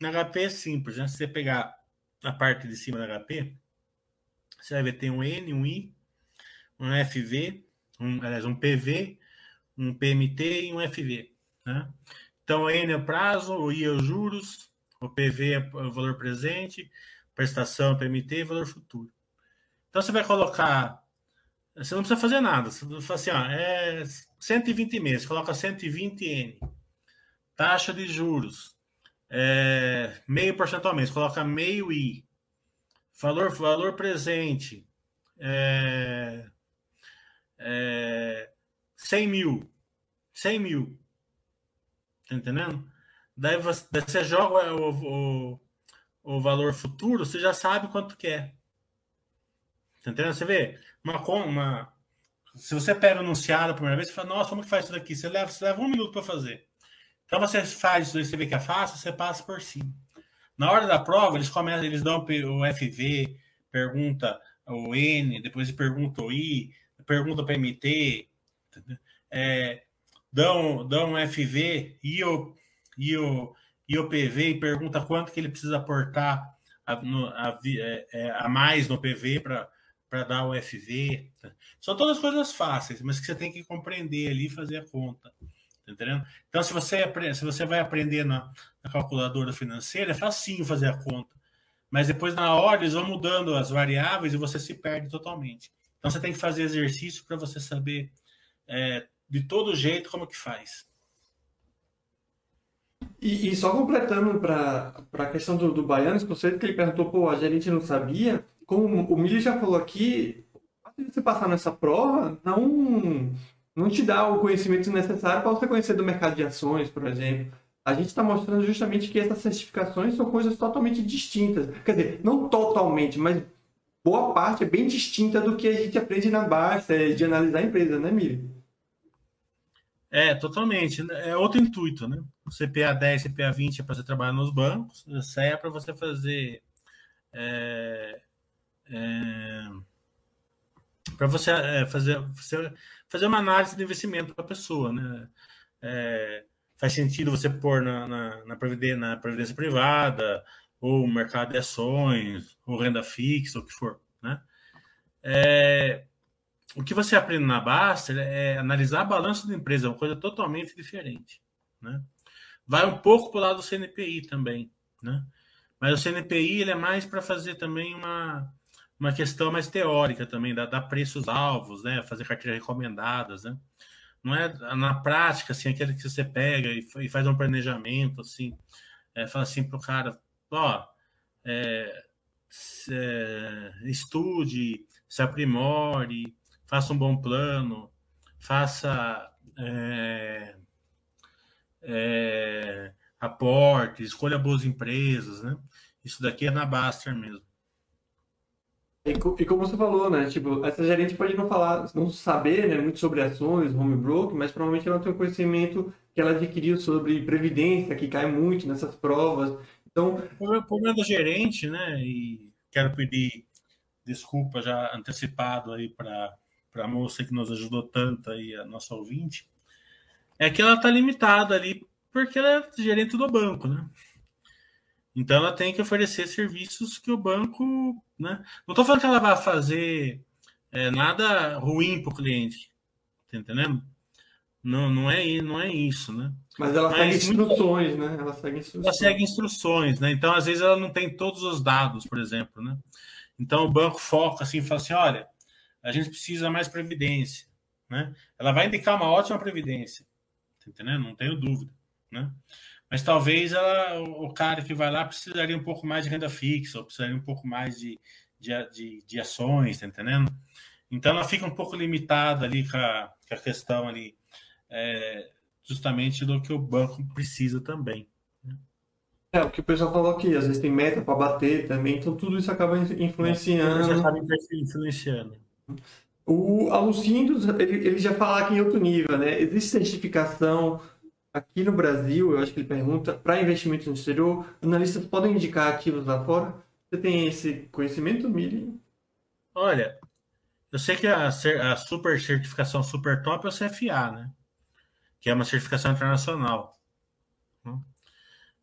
na HP é simples, né? Se você pegar a parte de cima da HP, você vai ver tem um N, um I, um FV, um, aliás, um PV, um PMT e um FV. Né? Então, N é o prazo, o I é os juros, o PV é o valor presente, prestação PMT e valor futuro. Então, você vai colocar. Você não precisa fazer nada. Você fala assim, ó, é 120 meses, coloca 120 N. Taxa de juros, é, meio por cento ao mês, coloca meio I. Valor, valor presente, é, é, 100 mil. 100 mil. Tá entendendo? Daí você, daí você joga o, o, o, valor futuro, você já sabe quanto. É. Tá entendendo? Você vê, uma, uma, se você pega o anunciado a primeira vez, você fala, nossa, como que faz isso daqui? Você leva, você leva um minuto para fazer. Então você faz isso, você vê que é fácil, você passa por cima. Na hora da prova, eles começam, eles dão o FV, pergunta o N, depois pergunta o I, pergunta para MT, é, dão, dão FV e o, e, o, e o PV e pergunta quanto que ele precisa aportar a, no, a, é, é, a mais no PV para dar o FV. São todas coisas fáceis, mas que você tem que compreender ali e fazer a conta. Tá entendendo? Então, se você, se você vai aprender na, na calculadora financeira, é facinho fazer a conta. Mas depois, na hora, eles vão mudando as variáveis e você se perde totalmente. Então, você tem que fazer exercício para você saber é, de todo jeito como que faz. E, e só completando para a questão do, do Baiano, esse conceito que ele perguntou, pô, a gente não sabia, como o Mili já falou aqui, você passar nessa prova, não, não te dá o conhecimento necessário para você conhecer do mercado de ações, por exemplo. A gente está mostrando justamente que essas certificações são coisas totalmente distintas. Quer dizer, não totalmente, mas boa parte é bem distinta do que a gente aprende na base de analisar a empresa, né, Miri? É, totalmente. É outro intuito, né? O CPA 10, CPA 20 é para você trabalhar nos bancos, o CE é para você fazer. É, é, para você é, fazer, fazer uma análise de investimento para a pessoa, né? É, faz sentido você pôr na, na, na, previdência, na previdência privada, ou mercado de ações, ou renda fixa, o que for, né? É, o que você aprende na Baster é analisar balanço da empresa, é uma coisa totalmente diferente. Né? Vai um pouco para o lado do CNPI também. Né? Mas o CNPI ele é mais para fazer também uma, uma questão mais teórica também, dar, preços alvos, né? fazer carteiras recomendadas. Né? Não é na prática assim, aquele que você pega e, e faz um planejamento, assim, é, fala assim para o cara, ó, é, se, é, estude, se aprimore, faça um bom plano, faça é, é, aporte, escolha boas empresas, né? Isso daqui é na Baster mesmo. E, e, como você falou, né? Tipo, essa gerente pode não falar, não saber né, muito sobre ações, home broker, mas provavelmente ela tem um conhecimento que ela adquiriu sobre previdência, que cai muito nessas provas. Então, o problema do gerente, né? E quero pedir desculpa já antecipado aí para a moça que nos ajudou tanto aí, a nossa ouvinte, é que ela está limitada ali porque ela é gerente do banco, né? Então ela tem que oferecer serviços que o banco, né? Não estou falando que ela vai fazer é, nada ruim para o cliente, tá entendendo? Não, não é, não é isso, né? Mas ela Mas, segue instruções, né? Ela segue instruções. Ela segue instruções, né? Então às vezes ela não tem todos os dados, por exemplo, né? Então o banco foca assim, fala assim, olha, a gente precisa mais previdência, né? Ela vai indicar uma ótima previdência, tá entendendo? Não tenho dúvida, né? Mas talvez ela, o cara que vai lá precisaria um pouco mais de renda fixa, ou precisaria um pouco mais de, de, de, de ações, tá entendendo? Então ela fica um pouco limitada ali com a, com a questão ali, é, justamente do que o banco precisa também. Né? É, o que o pessoal falou aqui, às vezes tem meta para bater também, então tudo isso acaba influenciando. Já acaba influenciando. O Alucindos, ele, ele já fala aqui em outro nível, né? Existe certificação aqui no Brasil, eu acho que ele pergunta, para investimentos no exterior, analistas podem indicar ativos lá fora? Você tem esse conhecimento, Mili? Olha, eu sei que a, a super certificação super top é o CFA, né? Que é uma certificação internacional.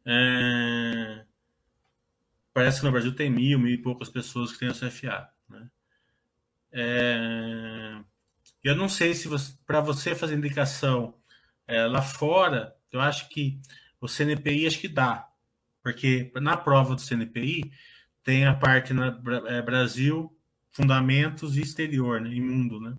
É... Parece que no Brasil tem mil, mil e poucas pessoas que têm o CFA. Né? É... Eu não sei se para você fazer indicação é, lá fora, eu acho que o CNPI acho que dá, porque na prova do CNPI tem a parte na é, Brasil, fundamentos e exterior, né, mundo, né?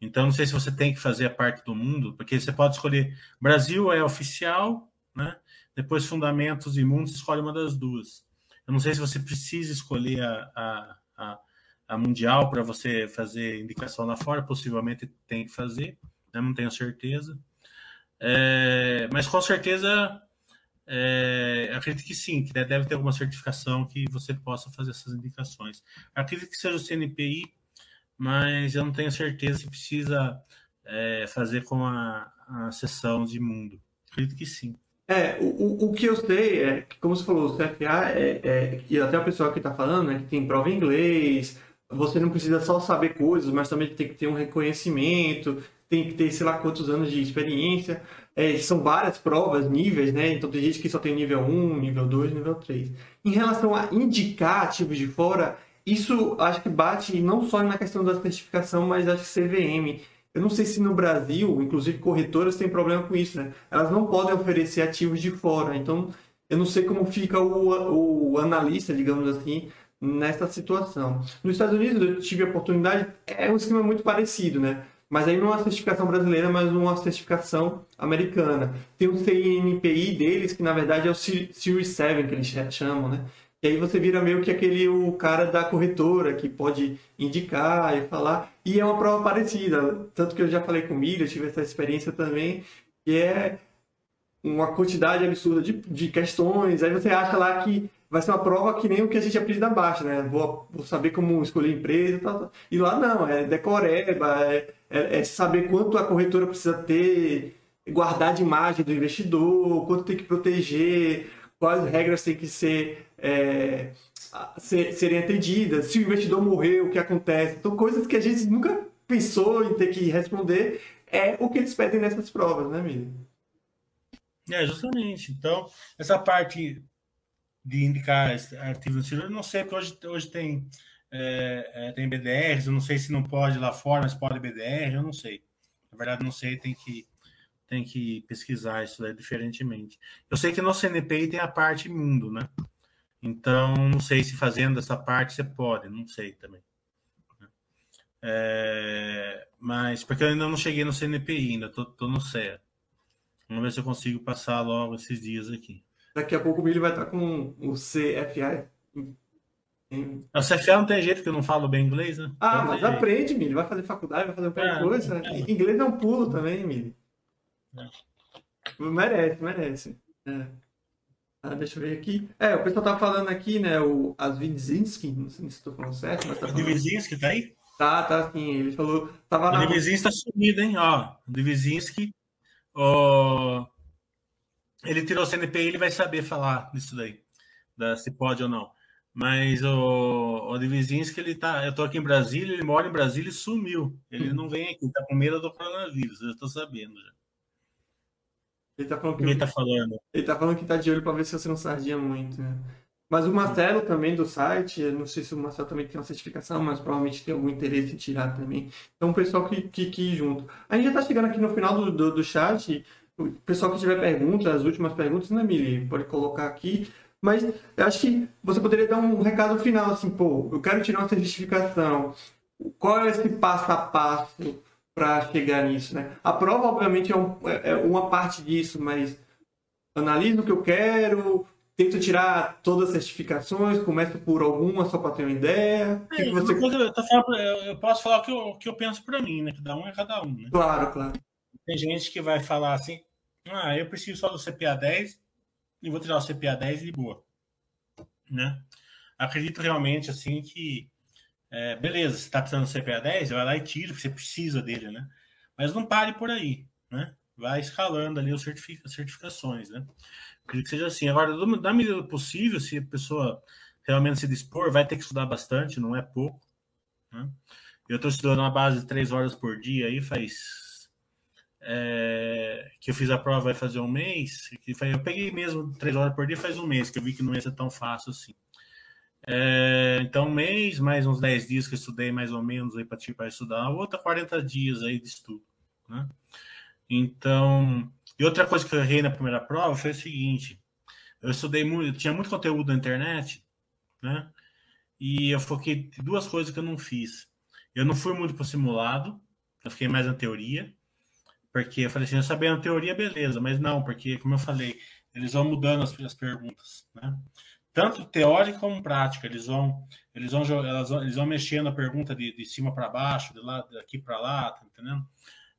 Então não sei se você tem que fazer a parte do mundo, porque você pode escolher Brasil é oficial, né? Depois fundamentos e mundo, você escolhe uma das duas. Eu não sei se você precisa escolher a, a, a, a mundial para você fazer indicação lá fora, possivelmente tem que fazer, né? não tenho certeza. É, mas com certeza é, acredito que sim, que deve ter alguma certificação que você possa fazer essas indicações. Acredito que seja o CNPI, mas eu não tenho certeza se precisa é, fazer com a, a sessão de mundo. Acredito que sim. É, o, o que eu sei é que, como você falou, o CFA é, é e até o pessoal que está falando, é que tem prova em inglês, você não precisa só saber coisas, mas também tem que ter um reconhecimento, tem que ter sei lá quantos anos de experiência. É, são várias provas, níveis, né? Então tem gente que só tem nível 1, nível 2, nível 3. Em relação a indicar ativos de fora, isso acho que bate não só na questão da certificação, mas acho que CVM. Eu não sei se no Brasil, inclusive corretoras têm problema com isso, né? Elas não podem oferecer ativos de fora. Então, eu não sei como fica o, o analista, digamos assim, nessa situação. Nos Estados Unidos, eu tive a oportunidade, é um esquema muito parecido, né? Mas aí não é uma certificação brasileira, mas uma certificação americana. Tem o CNPI deles, que na verdade é o Series 7, que eles chamam, né? E aí você vira meio que aquele o cara da corretora que pode indicar e falar. E é uma prova parecida. Tanto que eu já falei com o Milho, tive essa experiência também, que é uma quantidade absurda de, de questões. Aí você acha lá que vai ser uma prova que nem o que a gente aprende da Baixa, né? Vou, vou saber como escolher empresa e tal, E lá não, é decoreba, é, é, é, saber quanto a corretora precisa ter, guardar de imagem do investidor, quanto tem que proteger, quais regras tem que ser, é, ser, serem atendidas, se o investidor morrer, o que acontece. Então, coisas que a gente nunca pensou em ter que responder, é o que eles pedem nessas provas, né, Miriam? É, justamente. Então, essa parte de indicar artigos eu não sei, porque hoje, hoje tem, é, é, tem BDRs, eu não sei se não pode lá fora, mas pode BDR, eu não sei. Na verdade, não sei, tem que tem que pesquisar isso daí diferentemente. Eu sei que no CNPI tem a parte mundo, né? Então, não sei se fazendo essa parte você pode, não sei também. É, mas, porque eu ainda não cheguei no CNPI, ainda tô no CEA. Vamos ver se eu consigo passar logo esses dias aqui. Daqui a pouco o Billy vai estar com o CFA. Em... O CFA não tem jeito que eu não falo bem inglês, né? Ah, mas aprende, Mili. Vai fazer faculdade, vai fazer qualquer é, coisa. É. Inglês é um pulo também, Mili. É. Merece, merece. É. Ah, deixa eu ver aqui. É, o pessoal tá falando aqui, né? O Asvidzinski, não sei se estou falando certo, mas tá falando. O Divizinski tá aí? Tá, tá sim. Ele falou. Tava o na... Divizinski tá sumido, hein? Ó, o Divizinski. Ó, ele tirou o CNPI, ele vai saber falar disso daí, da, se pode ou não. Mas o, o Divizinski, ele tá. Eu tô aqui em Brasília, ele mora em Brasília e sumiu. Ele não vem aqui, tá com medo do coronavírus, eu tô sabendo já. Ele tá falando que. Ele tá falando. Ele tá falando que tá de olho para ver se você não sardia muito, né? Mas o Marcelo também do site, não sei se o Marcelo também tem uma certificação, mas provavelmente tem algum interesse em tirar também. Então o pessoal que, que, que junto. A gente já tá chegando aqui no final do, do, do chat. O pessoal que tiver perguntas, as últimas perguntas, né, Mili? Pode colocar aqui. Mas eu acho que você poderia dar um recado final, assim, pô, eu quero tirar uma certificação. Qual é esse passo a passo para chegar nisso, né? A prova, obviamente, é, um, é, é uma parte disso, mas analiso o que eu quero, tento tirar todas as certificações, começo por alguma só para ter uma ideia. É, que você... eu, eu, posso falar o que eu, o que eu penso para mim, né? Cada um é cada um, né? Claro, claro. Tem gente que vai falar assim, ah, eu preciso só do CPA 10 e vou tirar o CPA 10 e boa. Né? Acredito realmente assim que é, beleza, você está precisando do CPA 10, vai lá e tira, porque você precisa dele, né? Mas não pare por aí, né? Vai escalando ali as certific certificações, né? Acredito que seja assim. Agora, da medida possível, se a pessoa realmente se dispor, vai ter que estudar bastante, não é pouco. Né? Eu estou estudando uma base de três horas por dia aí faz é, que eu fiz a prova vai fazer um mês, que eu peguei mesmo três horas por dia faz um mês, que eu vi que não ia ser tão fácil assim. É, então, um mês, mais uns 10 dias que eu estudei mais ou menos aí para estudar, outra 40 dias aí de estudo, né? Então, e outra coisa que eu errei na primeira prova foi o seguinte, eu estudei muito, tinha muito conteúdo na internet, né? E eu foquei duas coisas que eu não fiz. Eu não fui muito para o simulado, eu fiquei mais na teoria, porque eu falei assim, eu na teoria, beleza, mas não, porque, como eu falei, eles vão mudando as, as perguntas, né? Tanto teórica como prática, eles vão, eles vão, vão, eles vão mexendo a pergunta de, de cima para baixo, de lá, daqui para lá, tá entendendo?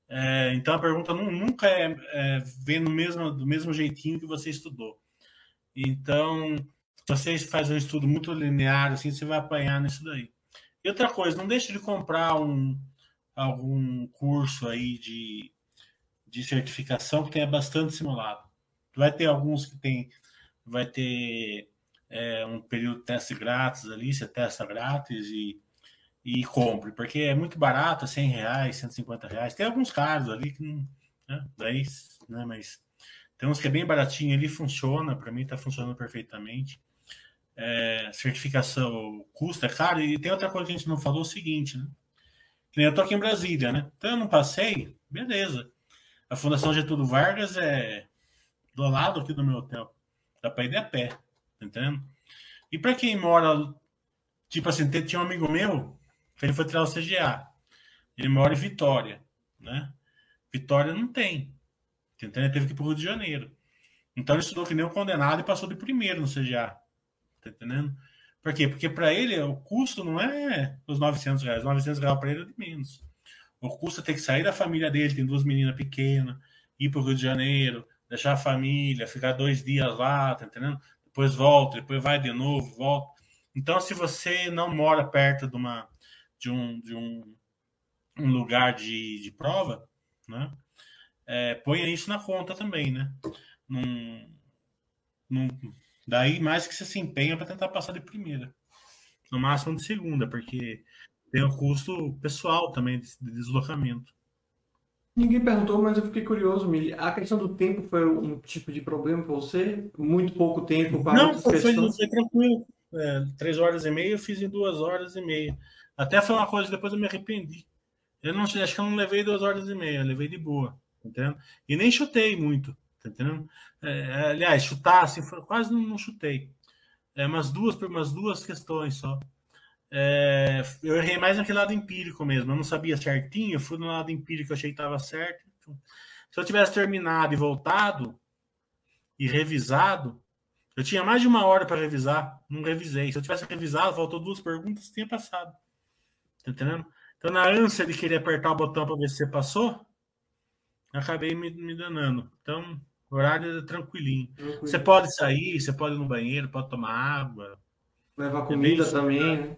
É, então a pergunta nunca é, é, vem no mesmo, do mesmo jeitinho que você estudou. Então, se você faz um estudo muito linear, assim, você vai apanhar nisso daí. E outra coisa, não deixe de comprar um, algum curso aí de, de certificação que tenha bastante simulado. Vai ter alguns que tem, vai ter é, um período de teste grátis ali, você testa grátis e, e compre, porque é muito barato, 100 reais, 150 reais. Tem alguns casos ali que não, né, 10, né, mas tem uns que é bem baratinho ali, funciona, para mim está funcionando perfeitamente. É, certificação custa, é caro, e tem outra coisa que a gente não falou, o seguinte, né? Eu tô aqui em Brasília, né? Então eu não passei, beleza. A Fundação Getúlio Vargas é do lado aqui do meu hotel. Dá para ir a pé, tá entendendo? E para quem mora, tipo assim, tinha um amigo meu, que ele foi tirar o CGA. Ele mora em Vitória, né? Vitória não tem. Tá entendeu? Ele teve que ir pro Rio de Janeiro. Então ele estudou que nem um condenado e passou de primeiro no CGA. Tá entendendo? Por quê? Porque para ele o custo não é os 900 reais. 900 reais para ele é de menos. O custo é ter que sair da família dele, tem duas meninas pequenas, ir para o Rio de Janeiro, deixar a família, ficar dois dias lá, tá entendendo? Depois volta, depois vai de novo, volta. Então, se você não mora perto de, uma, de, um, de um, um lugar de, de prova, né? É, ponha isso na conta também, né? Num, num, daí mais que você se empenha para tentar passar de primeira. No máximo de segunda, porque tem o custo pessoal também de, deslocamento. Ninguém perguntou, mas eu fiquei curioso, Mili. A questão do tempo foi um tipo de problema para você? Muito pouco tempo para Não, foi, foi, tranquilo. É, três horas e meia eu fiz em duas horas e meia. Até foi uma coisa que depois eu me arrependi. Eu não acho que eu não levei duas horas e meia, levei de boa, tá entendendo? E nem chutei muito, tá entendendo? É, aliás, chutar assim, quase não, não chutei. É umas duas, umas duas questões só. É, eu errei mais naquele lado empírico mesmo. Eu não sabia certinho, eu fui no lado empírico, eu achei que estava certo. Se eu tivesse terminado e voltado e revisado, eu tinha mais de uma hora para revisar, não revisei. Se eu tivesse revisado, faltou duas perguntas, tinha passado. Tá entendendo? Então, na ânsia de querer apertar o botão para ver se você passou, acabei me, me danando. Então, horário é tranquilinho. Tranquilo. Você pode sair, você pode ir no banheiro, pode tomar água. Levar comida é também, né?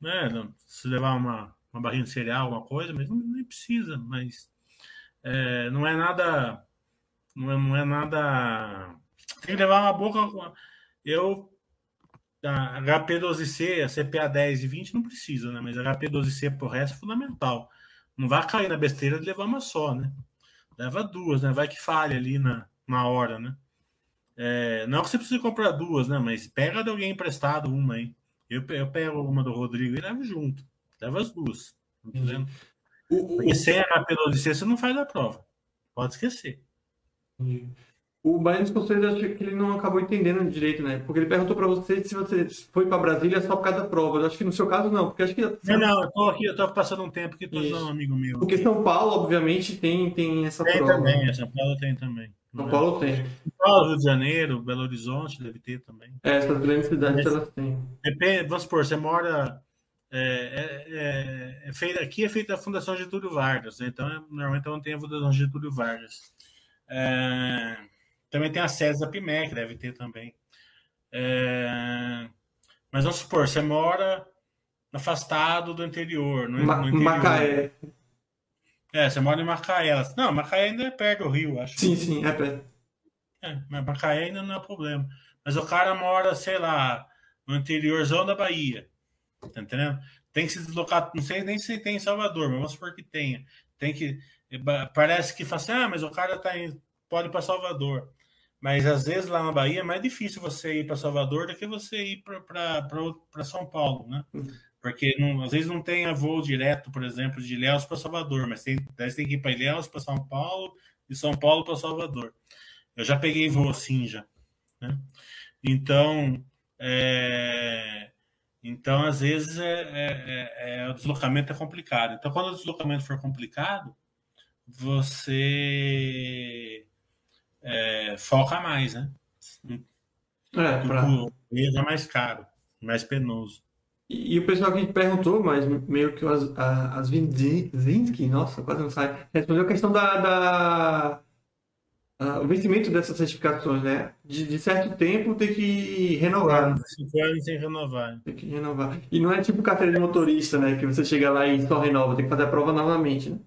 Né? Se levar uma, uma barrinha de cereal, alguma coisa, mas não, nem precisa, mas é, não é nada. Não é, não é nada. Tem que levar uma boca. Eu. A HP12C, a CPA 10 e 20 não precisa, né? Mas a HP12C pro resto é fundamental. Não vai cair na besteira de levar uma só, né? Leva duas, né? Vai que falha ali na, na hora, né? É, não que você precise comprar duas, né? Mas pega de alguém emprestado uma aí. Eu, eu pego uma do Rodrigo e levo junto. Levo as duas. Tá entendendo? O, Porque sem a HP12C você não faz a prova. Pode esquecer. O Baiano Escocês, acho que ele não acabou entendendo direito, né? Porque ele perguntou para você se você foi para Brasília só por causa da prova. Eu acho que no seu caso não, porque acho que... Não, não, eu tô aqui, eu tô passando um tempo aqui, tô usando um amigo meu. Porque São Paulo, obviamente, tem, tem essa tem prova. Tem também, São Paulo tem também. São Paulo tem. São Paulo, Rio de Janeiro, Belo Horizonte deve ter também. É, essas grandes cidades Mas, elas têm. Depende, vamos supor, você mora. É, é, é, é feita, aqui é feita a Fundação Getúlio Vargas, né? então normalmente não tem a Fundação Getúlio Vargas. É, também tem a sede da PIMEC, deve ter também. É, mas vamos supor, você mora afastado do interior, no, Ma no interior. Macaé. É, você mora em Macaé. Não, Macaé ainda é perto do Rio, acho. Sim, sim, é perto. É, mas Macaé ainda não é problema. Mas o cara mora, sei lá, no interiorzão da Bahia. Tá entendendo? Tem que se deslocar, não sei nem se tem em Salvador, mas vamos supor que tenha. Tem que. Parece que fala assim, ah, mas o cara tá em, pode ir para Salvador. Mas às vezes lá na Bahia é mais difícil você ir para Salvador do que você ir para São Paulo, né? Porque não, às vezes não tem voo direto, por exemplo, de Ilhéus para Salvador, mas tem, daí tem que ir para Ilhéus, para São Paulo, de São Paulo para Salvador. Eu já peguei voo assim já. Né? Então, é, então, às vezes, é, é, é, é, o deslocamento é complicado. Então, quando o deslocamento for complicado, você é, foca mais, né? É, pra... É mais caro, mais penoso. E, e, o pessoal que perguntou, mas meio que as, as Vinski, nossa, quase não sai, respondeu a questão da, da o vencimento dessas certificações, né? De, de certo tempo tem que renovar. Cinco anos tem que renovar. Tem que renovar. E não é tipo carteira de motorista, né? Que você chega lá e só renova, tem que fazer a prova novamente, né?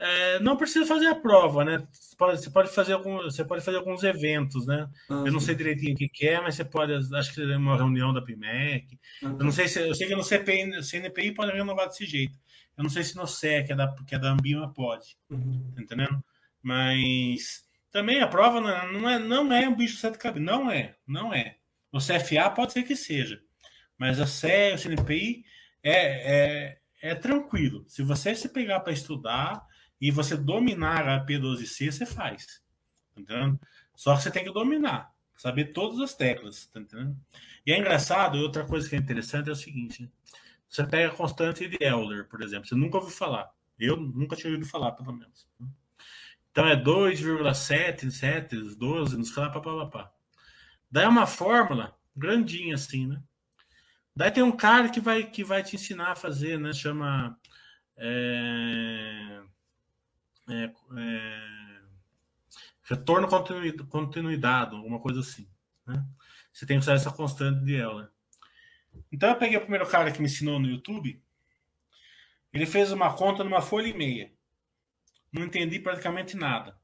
É, não precisa fazer a prova, né? Você pode, você pode, fazer, algum, você pode fazer alguns eventos, né? Eu não sei direitinho o que, que é, mas você pode, acho que é uma reunião da PIMEC. Eu não sei se eu sei que no CPI, CNPI pode renovar desse jeito. Eu não sei se no SEC, que é da, que é da Ambima, pode. Uhum. Tá entendendo? Mas também a prova não é, não é um bicho sete cabeças. Não é, não é. O CFA pode ser que seja. Mas a CE, o CNPI é, é, é tranquilo. Se você se pegar para estudar e você dominar a P12C, você faz. Tá entendendo? Só que você tem que dominar, saber todas as teclas. Tá entendendo? E é engraçado, outra coisa que é interessante é o seguinte: você pega a constante de Euler, por exemplo, você nunca ouviu falar. Eu nunca tinha ouvido falar, pelo menos. Então é 2,7, 7, 12, nos lá, papapá. Daí é uma fórmula grandinha assim, né? Daí tem um cara que vai, que vai te ensinar a fazer, né? Chama. É, é, é, retorno continuidade, alguma coisa assim. Né? Você tem que usar essa constante de Euler. Então eu peguei o primeiro cara que me ensinou no YouTube. Ele fez uma conta numa folha e meia não entendi praticamente nada,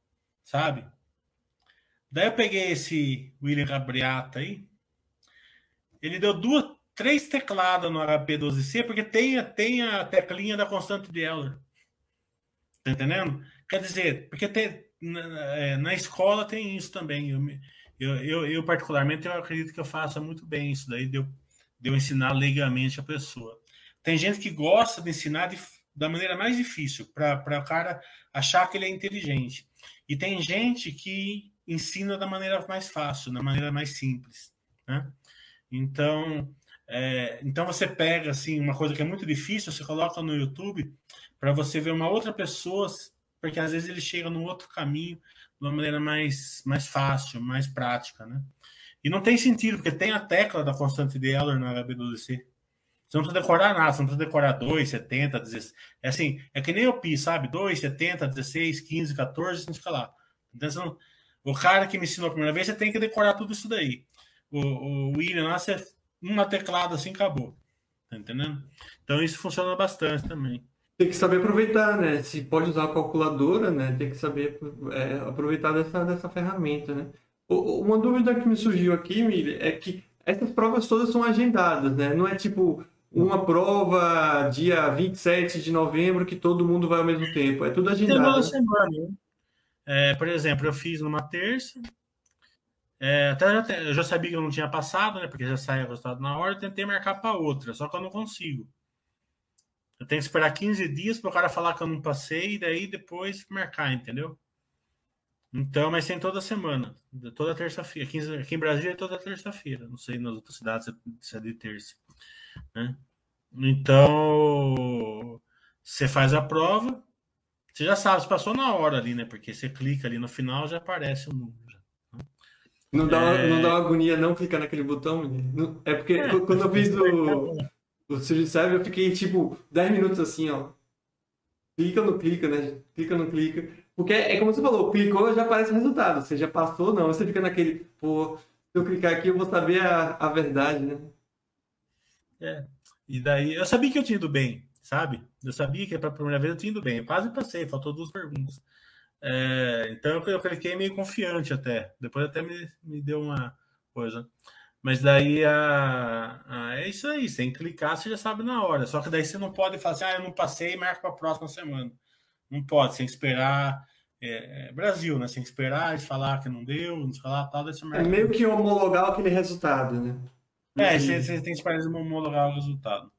sabe? Daí eu peguei esse William Gabriata aí, ele deu duas, três tecladas no HP12C, porque tem, tem a teclinha da constante de Euler. Tá entendendo? Quer dizer, porque tem, na, é, escola tem isso também. Eu, eu, eu, particularmente, eu acredito que eu faça muito bem isso daí, de eu, de eu ensinar legalmente a pessoa. Tem gente que gosta de ensinar de, da maneira mais difícil, para o cara achar que ele é inteligente. E tem gente que ensina da maneira mais fácil, da maneira mais simples. Né? Então, é, então você pega assim uma coisa que é muito difícil, você coloca no YouTube para você ver uma outra pessoa, porque às vezes ele chega num outro caminho de uma maneira mais, mais fácil, mais prática, né? E não tem sentido, porque tem a tecla da constante de Euler no HB12C. Você não precisa decorar nada, você não precisa decorar 2, 70, 16. É assim, é que nem o PI, sabe? 2, 70, 16, 15, 14, você fica lá. Então, o cara que me ensinou a primeira vez, você tem que decorar tudo isso daí. O, o William lá, você, uma teclada assim, acabou. Tá entendendo? Então isso funciona bastante também. Tem que saber aproveitar, né? Se pode usar a calculadora, né? Tem que saber é, aproveitar dessa, dessa ferramenta, né? Uma dúvida que me surgiu aqui, Mili, é que essas provas todas são agendadas, né? Não é tipo, uma prova dia 27 de novembro que todo mundo vai ao mesmo tempo. É tudo agendado. semana. Né? É, por exemplo, eu fiz numa terça. É, até eu já sabia que eu não tinha passado, né? Porque já saiu o resultado na hora. Tentei marcar para outra, só que eu não consigo. Eu tenho que esperar 15 dias para o cara falar que eu não passei e daí depois marcar, entendeu? Então, mas tem toda semana, toda terça-feira. Aqui, em Brasília é toda terça-feira. Não sei nas outras cidades se é de terça. Né? Então, você faz a prova, você já sabe, você passou na hora ali, né? Porque você clica ali no final, já aparece o número. Né? Não dá, é... não dá uma agonia não clicar naquele botão? É porque é, quando eu fiz do, o Serve, eu fiquei tipo 10 minutos assim, ó. Clica ou não clica, né? Clica ou não clica. Porque é como você falou, clicou, já aparece o resultado. Você já passou, não. Você fica naquele, pô, se eu clicar aqui, eu vou saber a, a verdade, né? É. E daí, eu sabia que eu tinha ido bem, sabe? Eu sabia que para primeira vez eu tinha ido bem. Eu quase passei, faltou duas perguntas. É, então eu, eu cliquei meio confiante até. Depois até me, me deu uma coisa. Mas daí a, a, é isso aí, sem clicar você já sabe na hora. Só que daí você não pode fazer, assim, ah, eu não passei, marca para a próxima semana. Não pode, sem esperar. É, é Brasil, né? Sem esperar eles falar que não deu, não falar tal. Desse é meio que homologar aquele resultado, né? É, você, você tem que esperar homologar o resultado.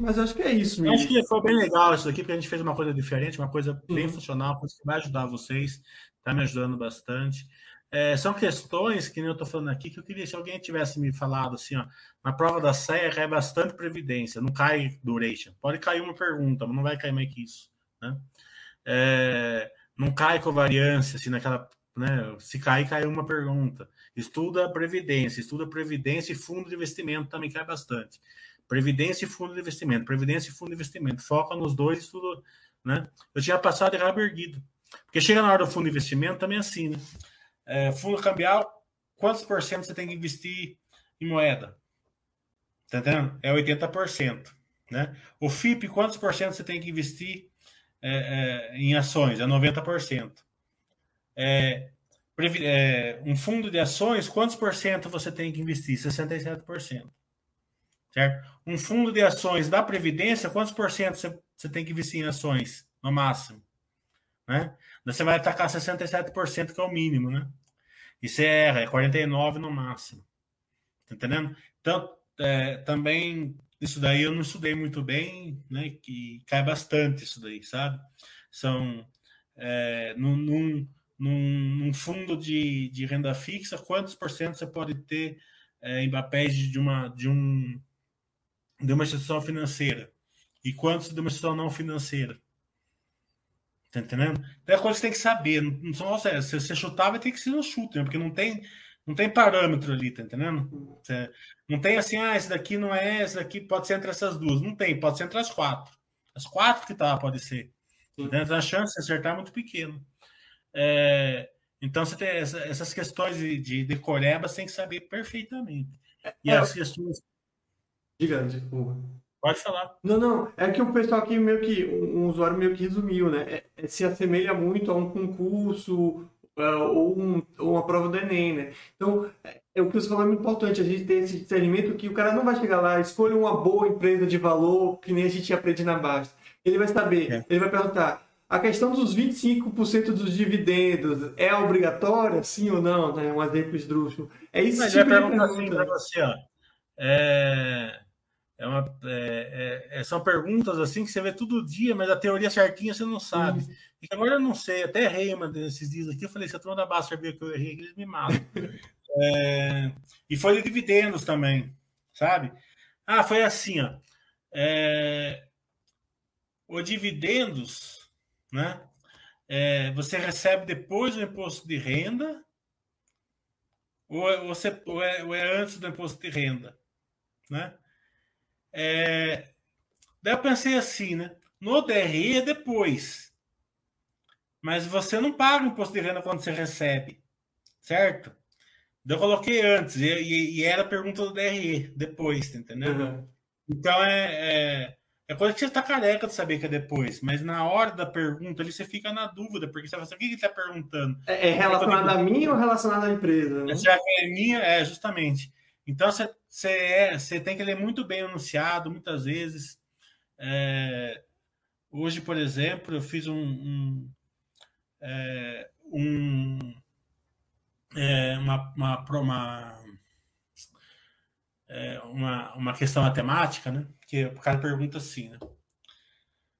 Mas acho que é isso mesmo. Acho que foi bem legal isso aqui, porque a gente fez uma coisa diferente, uma coisa bem uhum. funcional, coisa que vai ajudar vocês, está me ajudando bastante. É, são questões que eu estou falando aqui que eu queria se alguém tivesse me falado assim, ó, na prova da CEA cai bastante previdência, não cai duration. Pode cair uma pergunta, mas não vai cair mais que isso. Né? É, não cai covariância, assim, naquela. Né, se cair, cai uma pergunta. Estuda previdência, estuda previdência e fundo de investimento também cai bastante. Previdência e fundo de investimento, previdência e fundo de investimento. Foca nos dois, estudo, né? Eu tinha passado de rabo erguido. Porque chega na hora do fundo de investimento também é assim, né? É, fundo cambial, quantos por cento você tem que investir em moeda? Tá entendendo? É 80%. Né? O FIP, quantos por cento você tem que investir é, é, em ações? É 90%. É, é, um fundo de ações, quantos por cento você tem que investir? 67%. Certo? Um fundo de ações da Previdência, quantos por cento você, você tem que investir em ações, no máximo? Né? Você vai atacar 67%, que é o mínimo, né? Você erra, é 49% no máximo. Tá entendendo? Então, é, também, isso daí eu não estudei muito bem, né? Que cai bastante isso daí, sabe? São, é, num, num, num, fundo de, de renda fixa, quantos por cento você pode ter é, em papéis de uma, de, um, de uma instituição financeira? E quantos de uma instituição não financeira? Tá entendendo? Então é coisa que você tem que saber. Não, são, se você chutar, vai ter que ser no chute, né? porque não tem, não tem parâmetro ali, tá entendendo? Você, não tem assim, ah, esse daqui não é, esse daqui pode ser entre essas duas. Não tem, pode ser entre as quatro. As quatro que tá, pode ser. Tá a chance de acertar é muito pequena. É, então você tem essa, essas questões de, de decoreba, você tem que saber perfeitamente. E é, as questões. Diga, desculpa. Pode falar. Não, não. É que o pessoal aqui meio que. Um usuário meio que resumiu, né? É, é, se assemelha muito a um concurso uh, ou, um, ou uma prova do Enem, né? Então, é, é, o que você falou é muito importante. A gente tem esse discernimento que o cara não vai chegar lá, escolha uma boa empresa de valor, que nem a gente aprende na Basta. Ele vai saber, é. ele vai perguntar. A questão dos 25% dos dividendos é obrigatória, sim ou não? Né? Um exemplo esdrúxulo. É isso que tipo de pergunta. Assim para você, ó. É é uma, é, é, é, são perguntas assim que você vê todo dia, mas a teoria certinha você não sabe. Uhum. E agora eu não sei, até errei uma desses dias aqui. Eu falei: se a turma da Basta sabia que eu errei, eles me matam. (laughs) é, e foi de dividendos também, sabe? Ah, foi assim, ó. É, o dividendos, né? É, você recebe depois do imposto de renda ou, você, ou, é, ou é antes do imposto de renda, né? É... Daí eu pensei assim, né? No DRE é depois. Mas você não paga o imposto de renda quando você recebe, certo? Daí eu coloquei antes, e, e, e era a pergunta do DRE, depois, tá entendendo? Uhum. Então é, é, é, coisa que você está careca de saber que é depois, mas na hora da pergunta ali você fica na dúvida, porque você fala assim, o que ele está perguntando? É, é relacionado a mim ou relacionado à empresa? Né? Que é minha, é justamente. Então você, você, é, você tem que ler muito bem anunciado, muitas vezes. É, hoje, por exemplo, eu fiz um, um, é, um é, uma, uma, uma, é, uma, uma questão matemática, né? Que o cara pergunta assim, né?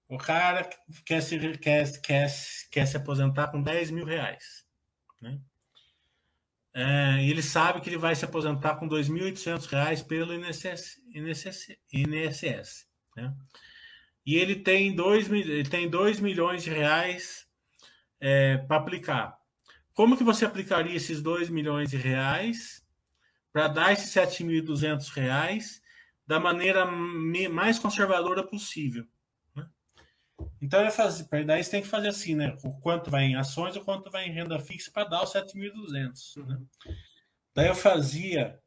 O cara quer se, quer, quer, quer se aposentar com 10 mil reais. Né? É, ele sabe que ele vai se aposentar com R$ 2.800 pelo INSS. INSS, INSS né? E ele tem 2 ele tem dois milhões de reais é, para aplicar. Como que você aplicaria esses 2 milhões de reais para dar esses 7.200 reais da maneira mais conservadora possível? Então, fazer, daí você tem que fazer assim, né? O quanto vai em ações, o quanto vai em renda fixa para dar os 7.200. Né? Daí eu fazia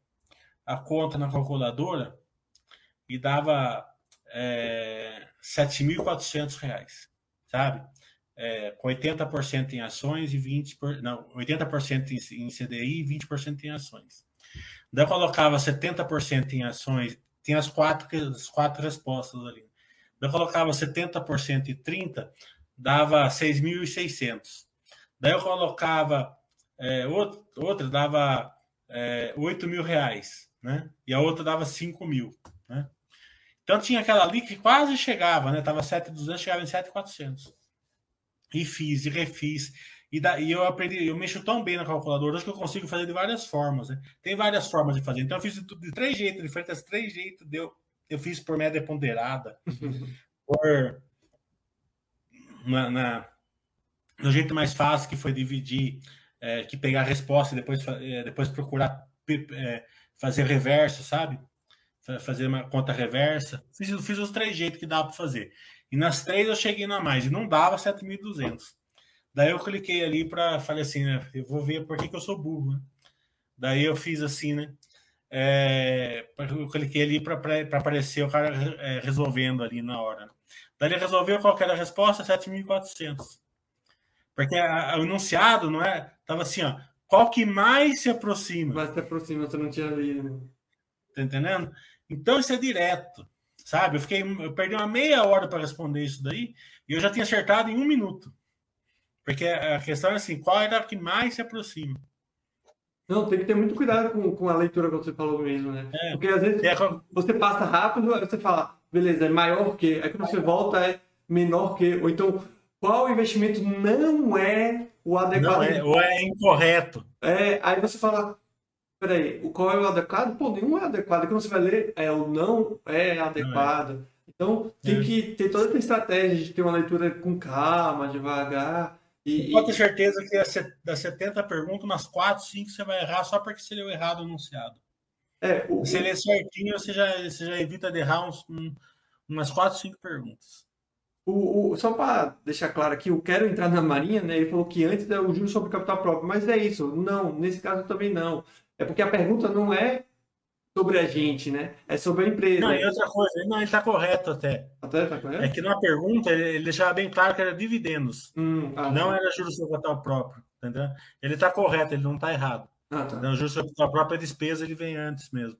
a conta na calculadora e dava é, 7.400 reais, sabe? É, com 80% em ações e 20%, por, não, 80% em, em CDI e 20% em ações. Daí eu colocava 70% em ações, tem as quatro, as quatro respostas ali. Eu colocava 70% e 30%, dava 6.600. Daí eu colocava é, outro, outra, dava é, 8 mil reais, né? E a outra dava 5 mil, né? Então tinha aquela ali que quase chegava, né? Tava 7,200, chegava em 7,400. E fiz, e refiz. E, daí eu aprendi, eu mexo tão bem na calculadora que eu consigo fazer de várias formas. Né? Tem várias formas de fazer. Então eu fiz de, de três jeitos diferentes, três jeitos. Deu, eu fiz por média ponderada, por na, na, no jeito mais fácil que foi dividir, é, que pegar a resposta e depois, é, depois procurar é, fazer reverso, sabe? Fazer uma conta reversa. Fiz, fiz os três jeitos que dá para fazer. E nas três eu cheguei na mais, e não dava 7.200. Daí eu cliquei ali para falei assim, né? Eu vou ver por que, que eu sou burro. Né? Daí eu fiz assim, né? É, eu cliquei ali para aparecer o cara é, resolvendo ali na hora. Daí ele resolveu qual era a resposta? 7.400. Porque a, a, o enunciado, não é? Tava assim, ó. Qual que mais se aproxima? Mais se aproxima, você não tinha lido. Tá entendendo? Então isso é direto, sabe? Eu fiquei, eu perdi uma meia hora para responder isso daí e eu já tinha acertado em um minuto. Porque a questão é assim, qual era a que mais se aproxima? Não, tem que ter muito cuidado com, com a leitura que você falou mesmo, né? É. Porque às vezes é. você passa rápido, aí você fala, beleza, é maior que, aí quando você volta é menor que, ou então qual investimento não é o adequado? Não é, ou é incorreto. É, aí você fala, peraí, qual é o adequado? Pô, nenhum é adequado. Quando você vai ler, é o não é adequado. Não é. Então tem é. que ter toda essa estratégia de ter uma leitura com calma, devagar. E, Pode ter certeza que das 70 perguntas, umas 4, 5 você vai errar só porque você leu errado o enunciado. É, o, você lê certinho, você já, você já evita de errar uns, um, umas 4, 5 perguntas. O, o, só para deixar claro aqui, eu quero entrar na Marinha, né? Ele falou que antes é o juros sobre capital próprio, mas é isso. Não, nesse caso também não. É porque a pergunta não é sobre a gente, né? É sobre a empresa. Não, e outra coisa, não, ele está correto até. Até tá correto? É que na pergunta ele, deixava bem claro que era dividendos. Hum, ah, não tá. era juros sobre capital próprio, entendeu? Ele está correto, ele não está errado. Ah, tá. Então, juros sobre capital próprio é despesa, ele vem antes mesmo.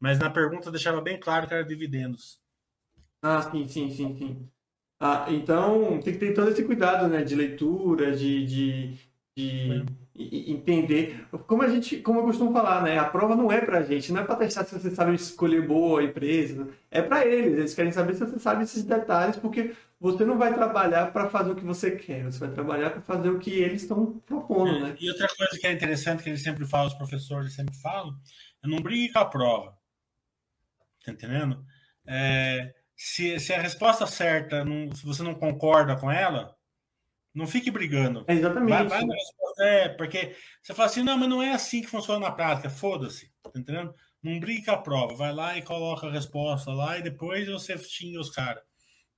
Mas na pergunta deixava bem claro que era dividendos. Ah, sim, sim, sim, sim. Ah, então tem que ter todo esse cuidado, né? De leitura, de, de, de entender. Como a gente, como eu costumo falar, né? A prova não é pra gente, não é para testar se você sabe escolher boa empresa, é para eles. Eles querem saber se você sabe esses detalhes, porque você não vai trabalhar para fazer o que você quer, você vai trabalhar para fazer o que eles estão propondo, é, né? E outra coisa que é interessante que eles sempre falam, os professores sempre falam, é não brigue com a prova. Tá entendendo? É, se, se a resposta certa, não, se você não concorda com ela, não fique brigando. É exatamente. Vai, vai na resposta, é, porque você fala assim, não, mas não é assim que funciona na prática. Foda-se, tá entendendo? Não briga a prova. Vai lá e coloca a resposta lá e depois você xinga os caras.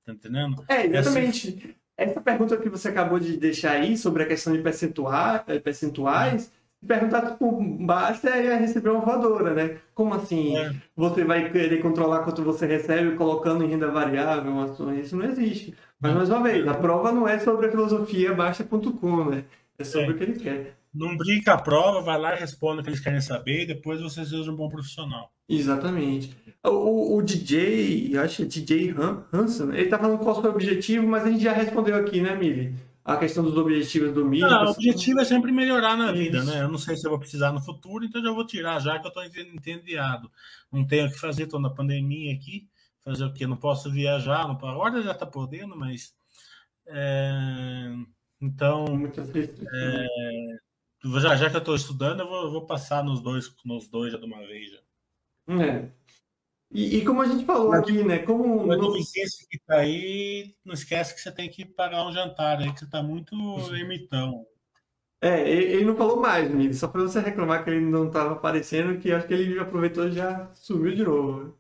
Tá entendendo? É, exatamente. É assim... Essa pergunta que você acabou de deixar aí sobre a questão de percentuais, eh, percentuais perguntar por baixo é receber uma voadora, né? Como assim? É. Você vai querer controlar quanto você recebe colocando em renda variável? Isso não existe. Mas, mais uma vez, a prova não é sobre a filosofia baixa.com, né? É sobre é. o que ele quer. Não brinca a prova, vai lá e responde o que eles querem saber e depois você seja um bom profissional. Exatamente. O, o DJ, acho que é DJ Hanson, ele tá falando qual foi o objetivo, mas a gente já respondeu aqui, né, Mili? a questão dos objetivos do milho. Ah, o objetivo é sempre melhorar na vida, né? Eu não sei se eu vou precisar no futuro, então já vou tirar, já que eu estou entediado. Não tenho o que fazer, estou na pandemia aqui. Fazer o quê? Não posso viajar, não posso... agora já está podendo, mas. É... Então. É... Já, já que eu estou estudando, eu vou, eu vou, passar nos dois, nos dois já de uma vez. Já. É. E, e, como a gente falou aqui, né? Como uma deficiência que tá aí, não esquece que você tem que pagar um jantar aí, que você tá muito ermitão. É, ele não falou mais, Mili, só para você reclamar que ele não estava aparecendo, que acho que ele aproveitou e já sumiu de novo.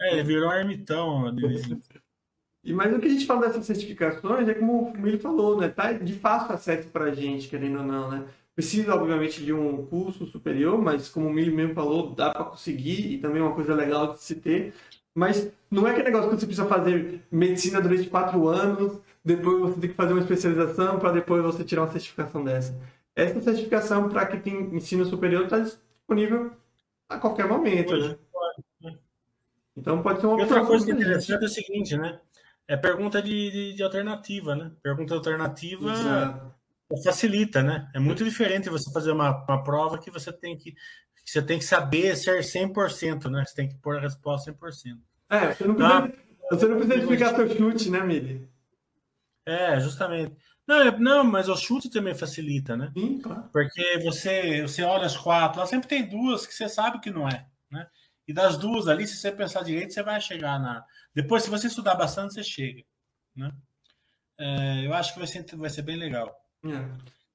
É, ele virou um ermitão, E mais o que a gente fala dessas certificações é como o Mili falou, né? Tá de fácil acesso pra gente, querendo ou não, né? Precisa, obviamente, de um curso superior, mas como o Mili mesmo falou, dá para conseguir e também é uma coisa legal de se ter. Mas não é aquele negócio que você precisa fazer medicina durante quatro anos, depois você tem que fazer uma especialização para depois você tirar uma certificação dessa. Essa certificação para quem tem ensino superior está disponível a qualquer momento, né? Então pode ser uma Outra coisa interessante é o seguinte, né? é pergunta de, de, de alternativa, né? Pergunta alternativa Exato. facilita, né? É muito diferente você fazer uma, uma prova que você tem que, que você tem que saber ser 100%, né? Você tem que pôr a resposta 100%. É, você não precisa, então, você não precisa explicar seu chute, né, Mili? É, justamente. Não, é, não, mas o chute também facilita, né? Sim, claro. Porque você, você olha as quatro, lá sempre tem duas que você sabe que não é? E das duas ali, se você pensar direito, você vai chegar na. Depois, se você estudar bastante, você chega, né? É, eu acho que vai ser, vai ser bem legal. É.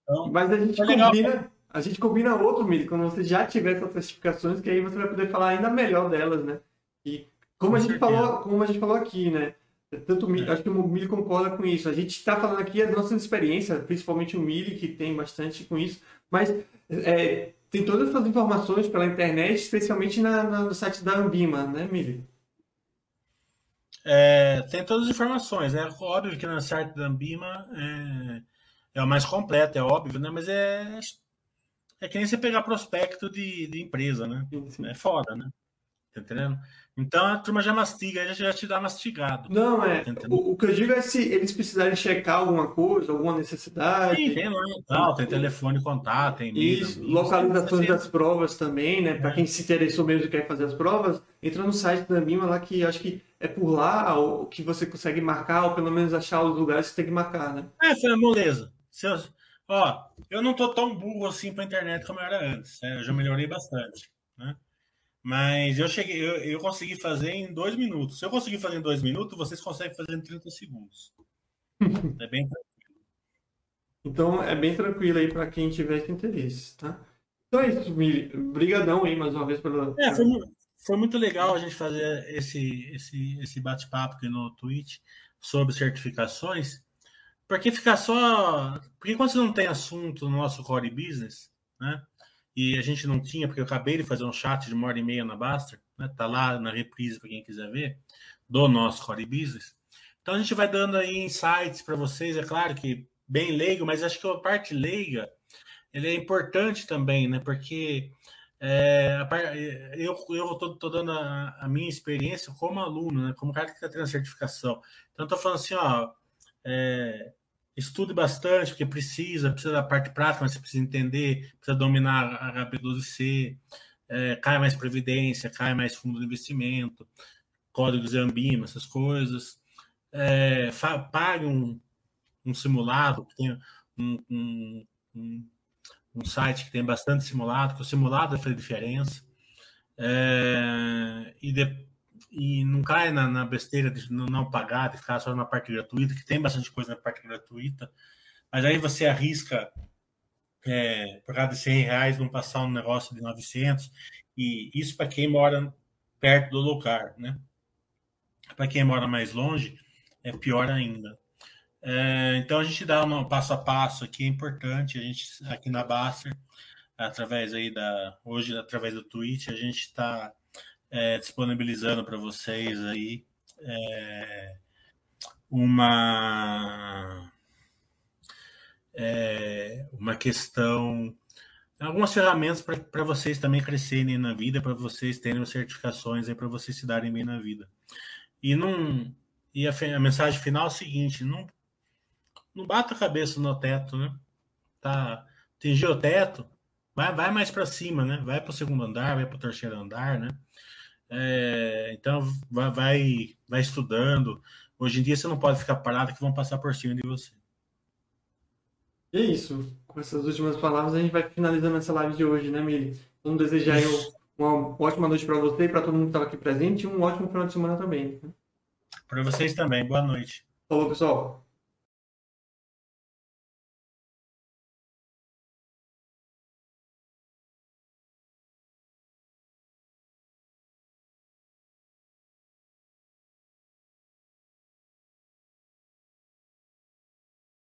Então, mas a gente combina, legal. a gente combina outro, Mili, quando você já tiver essas classificações, que aí você vai poder falar ainda melhor delas, né? E como Com a gente falou, como a gente falou aqui, né? Tanto o acho que o Mili concorda com isso. A gente está falando aqui a nossa experiência, principalmente o Mili, que tem bastante com isso, mas é, tem todas essas informações pela internet, especialmente na, na, no site da Ambima, né, Mili? É, tem todas as informações, né? Óbvio que no site da Ambima é, é o mais completo, é óbvio, né? Mas é, é que nem você pegar prospecto de, de empresa, né? Sim, sim. É foda, né? Tá entendendo? Então a turma já mastiga, já, já te dá mastigado. Não, é. O, o, que eu digo é se eles precisarem checar alguma coisa, alguma necessidade. Sim, tem lá tal, tem telefone, contato, tem Isso, localizações das provas também, né? Para é. quem se interessou mesmo e quer fazer as provas, entra no site da Mima lá que acho que é por lá o que você consegue marcar, ou pelo menos achar os lugares que tem que marcar, né? É, foi moleza. Se eu, ó, eu não tô tão burro assim pra internet como eu era antes. Né? Eu já melhorei bastante, né? Mas eu cheguei, eu, eu, consegui fazer em dois minutos. Se eu conseguir fazer em dois minutos, vocês conseguem fazer em 30 segundos. (laughs) é bem tranquilo. Então é bem tranquilo aí para quem tiver interesse, tá? Então é isso, Mili. Obrigadão aí mais uma vez pela. É, foi, foi muito legal a gente fazer esse, esse, esse bate-papo aqui no Twitch sobre certificações. Porque ficar só. Porque quando você não tem assunto no nosso core business, né? E a gente não tinha, porque eu acabei de fazer um chat de uma hora e meia na Baster, né? Tá lá na reprise para quem quiser ver, do nosso Core Business. Então a gente vai dando aí insights para vocês, é claro que bem leigo, mas acho que a parte leiga ele é importante também, né? Porque é, eu estou dando a, a, minha experiência como aluno, né? Como cara que está tendo certificação. Então, estou falando assim, ó, é, estude bastante, porque precisa, precisa da parte prática, mas você precisa entender, precisa dominar a HP12C, é, cai mais previdência, cai mais fundo de investimento, códigos Ambima, essas coisas. É, pague um, um simulado, tem um, um, um, um, site que tem bastante simulado, que o simulado faz diferença. É, e e não cai na, na, besteira de não pagar, de ficar só na parte gratuita, que tem bastante coisa na parte gratuita, mas aí você arrisca é, por causa de 100 reais não passar um negócio de 900, e isso para quem mora perto do lugar, né? Para quem mora mais longe, é pior ainda. É, então a gente dá um passo a passo aqui, é importante, a gente aqui na Baster, através aí da, hoje através do Twitch, a gente está é, disponibilizando para vocês aí é, uma é, uma questão algumas ferramentas para vocês também crescerem na vida, para vocês terem certificações aí para vocês se darem bem na vida. E não e a, a, mensagem final é a seguinte, não não bata a cabeça no teto, né? Tá, atingiu o teto, vai, vai mais para cima, né? Vai para o segundo andar, vai para o terceiro andar, né? É, então vai, vai, vai estudando. Hoje em dia você não pode ficar parado que vão passar por cima de você. é isso. Com essas últimas palavras a gente vai finalizando essa live de hoje, né, Mili? Vamos desejar uma ótima noite para você e para todo mundo que estava aqui presente e um ótimo final de semana também. Né? Para vocês também. Boa noite. Falou, pessoal.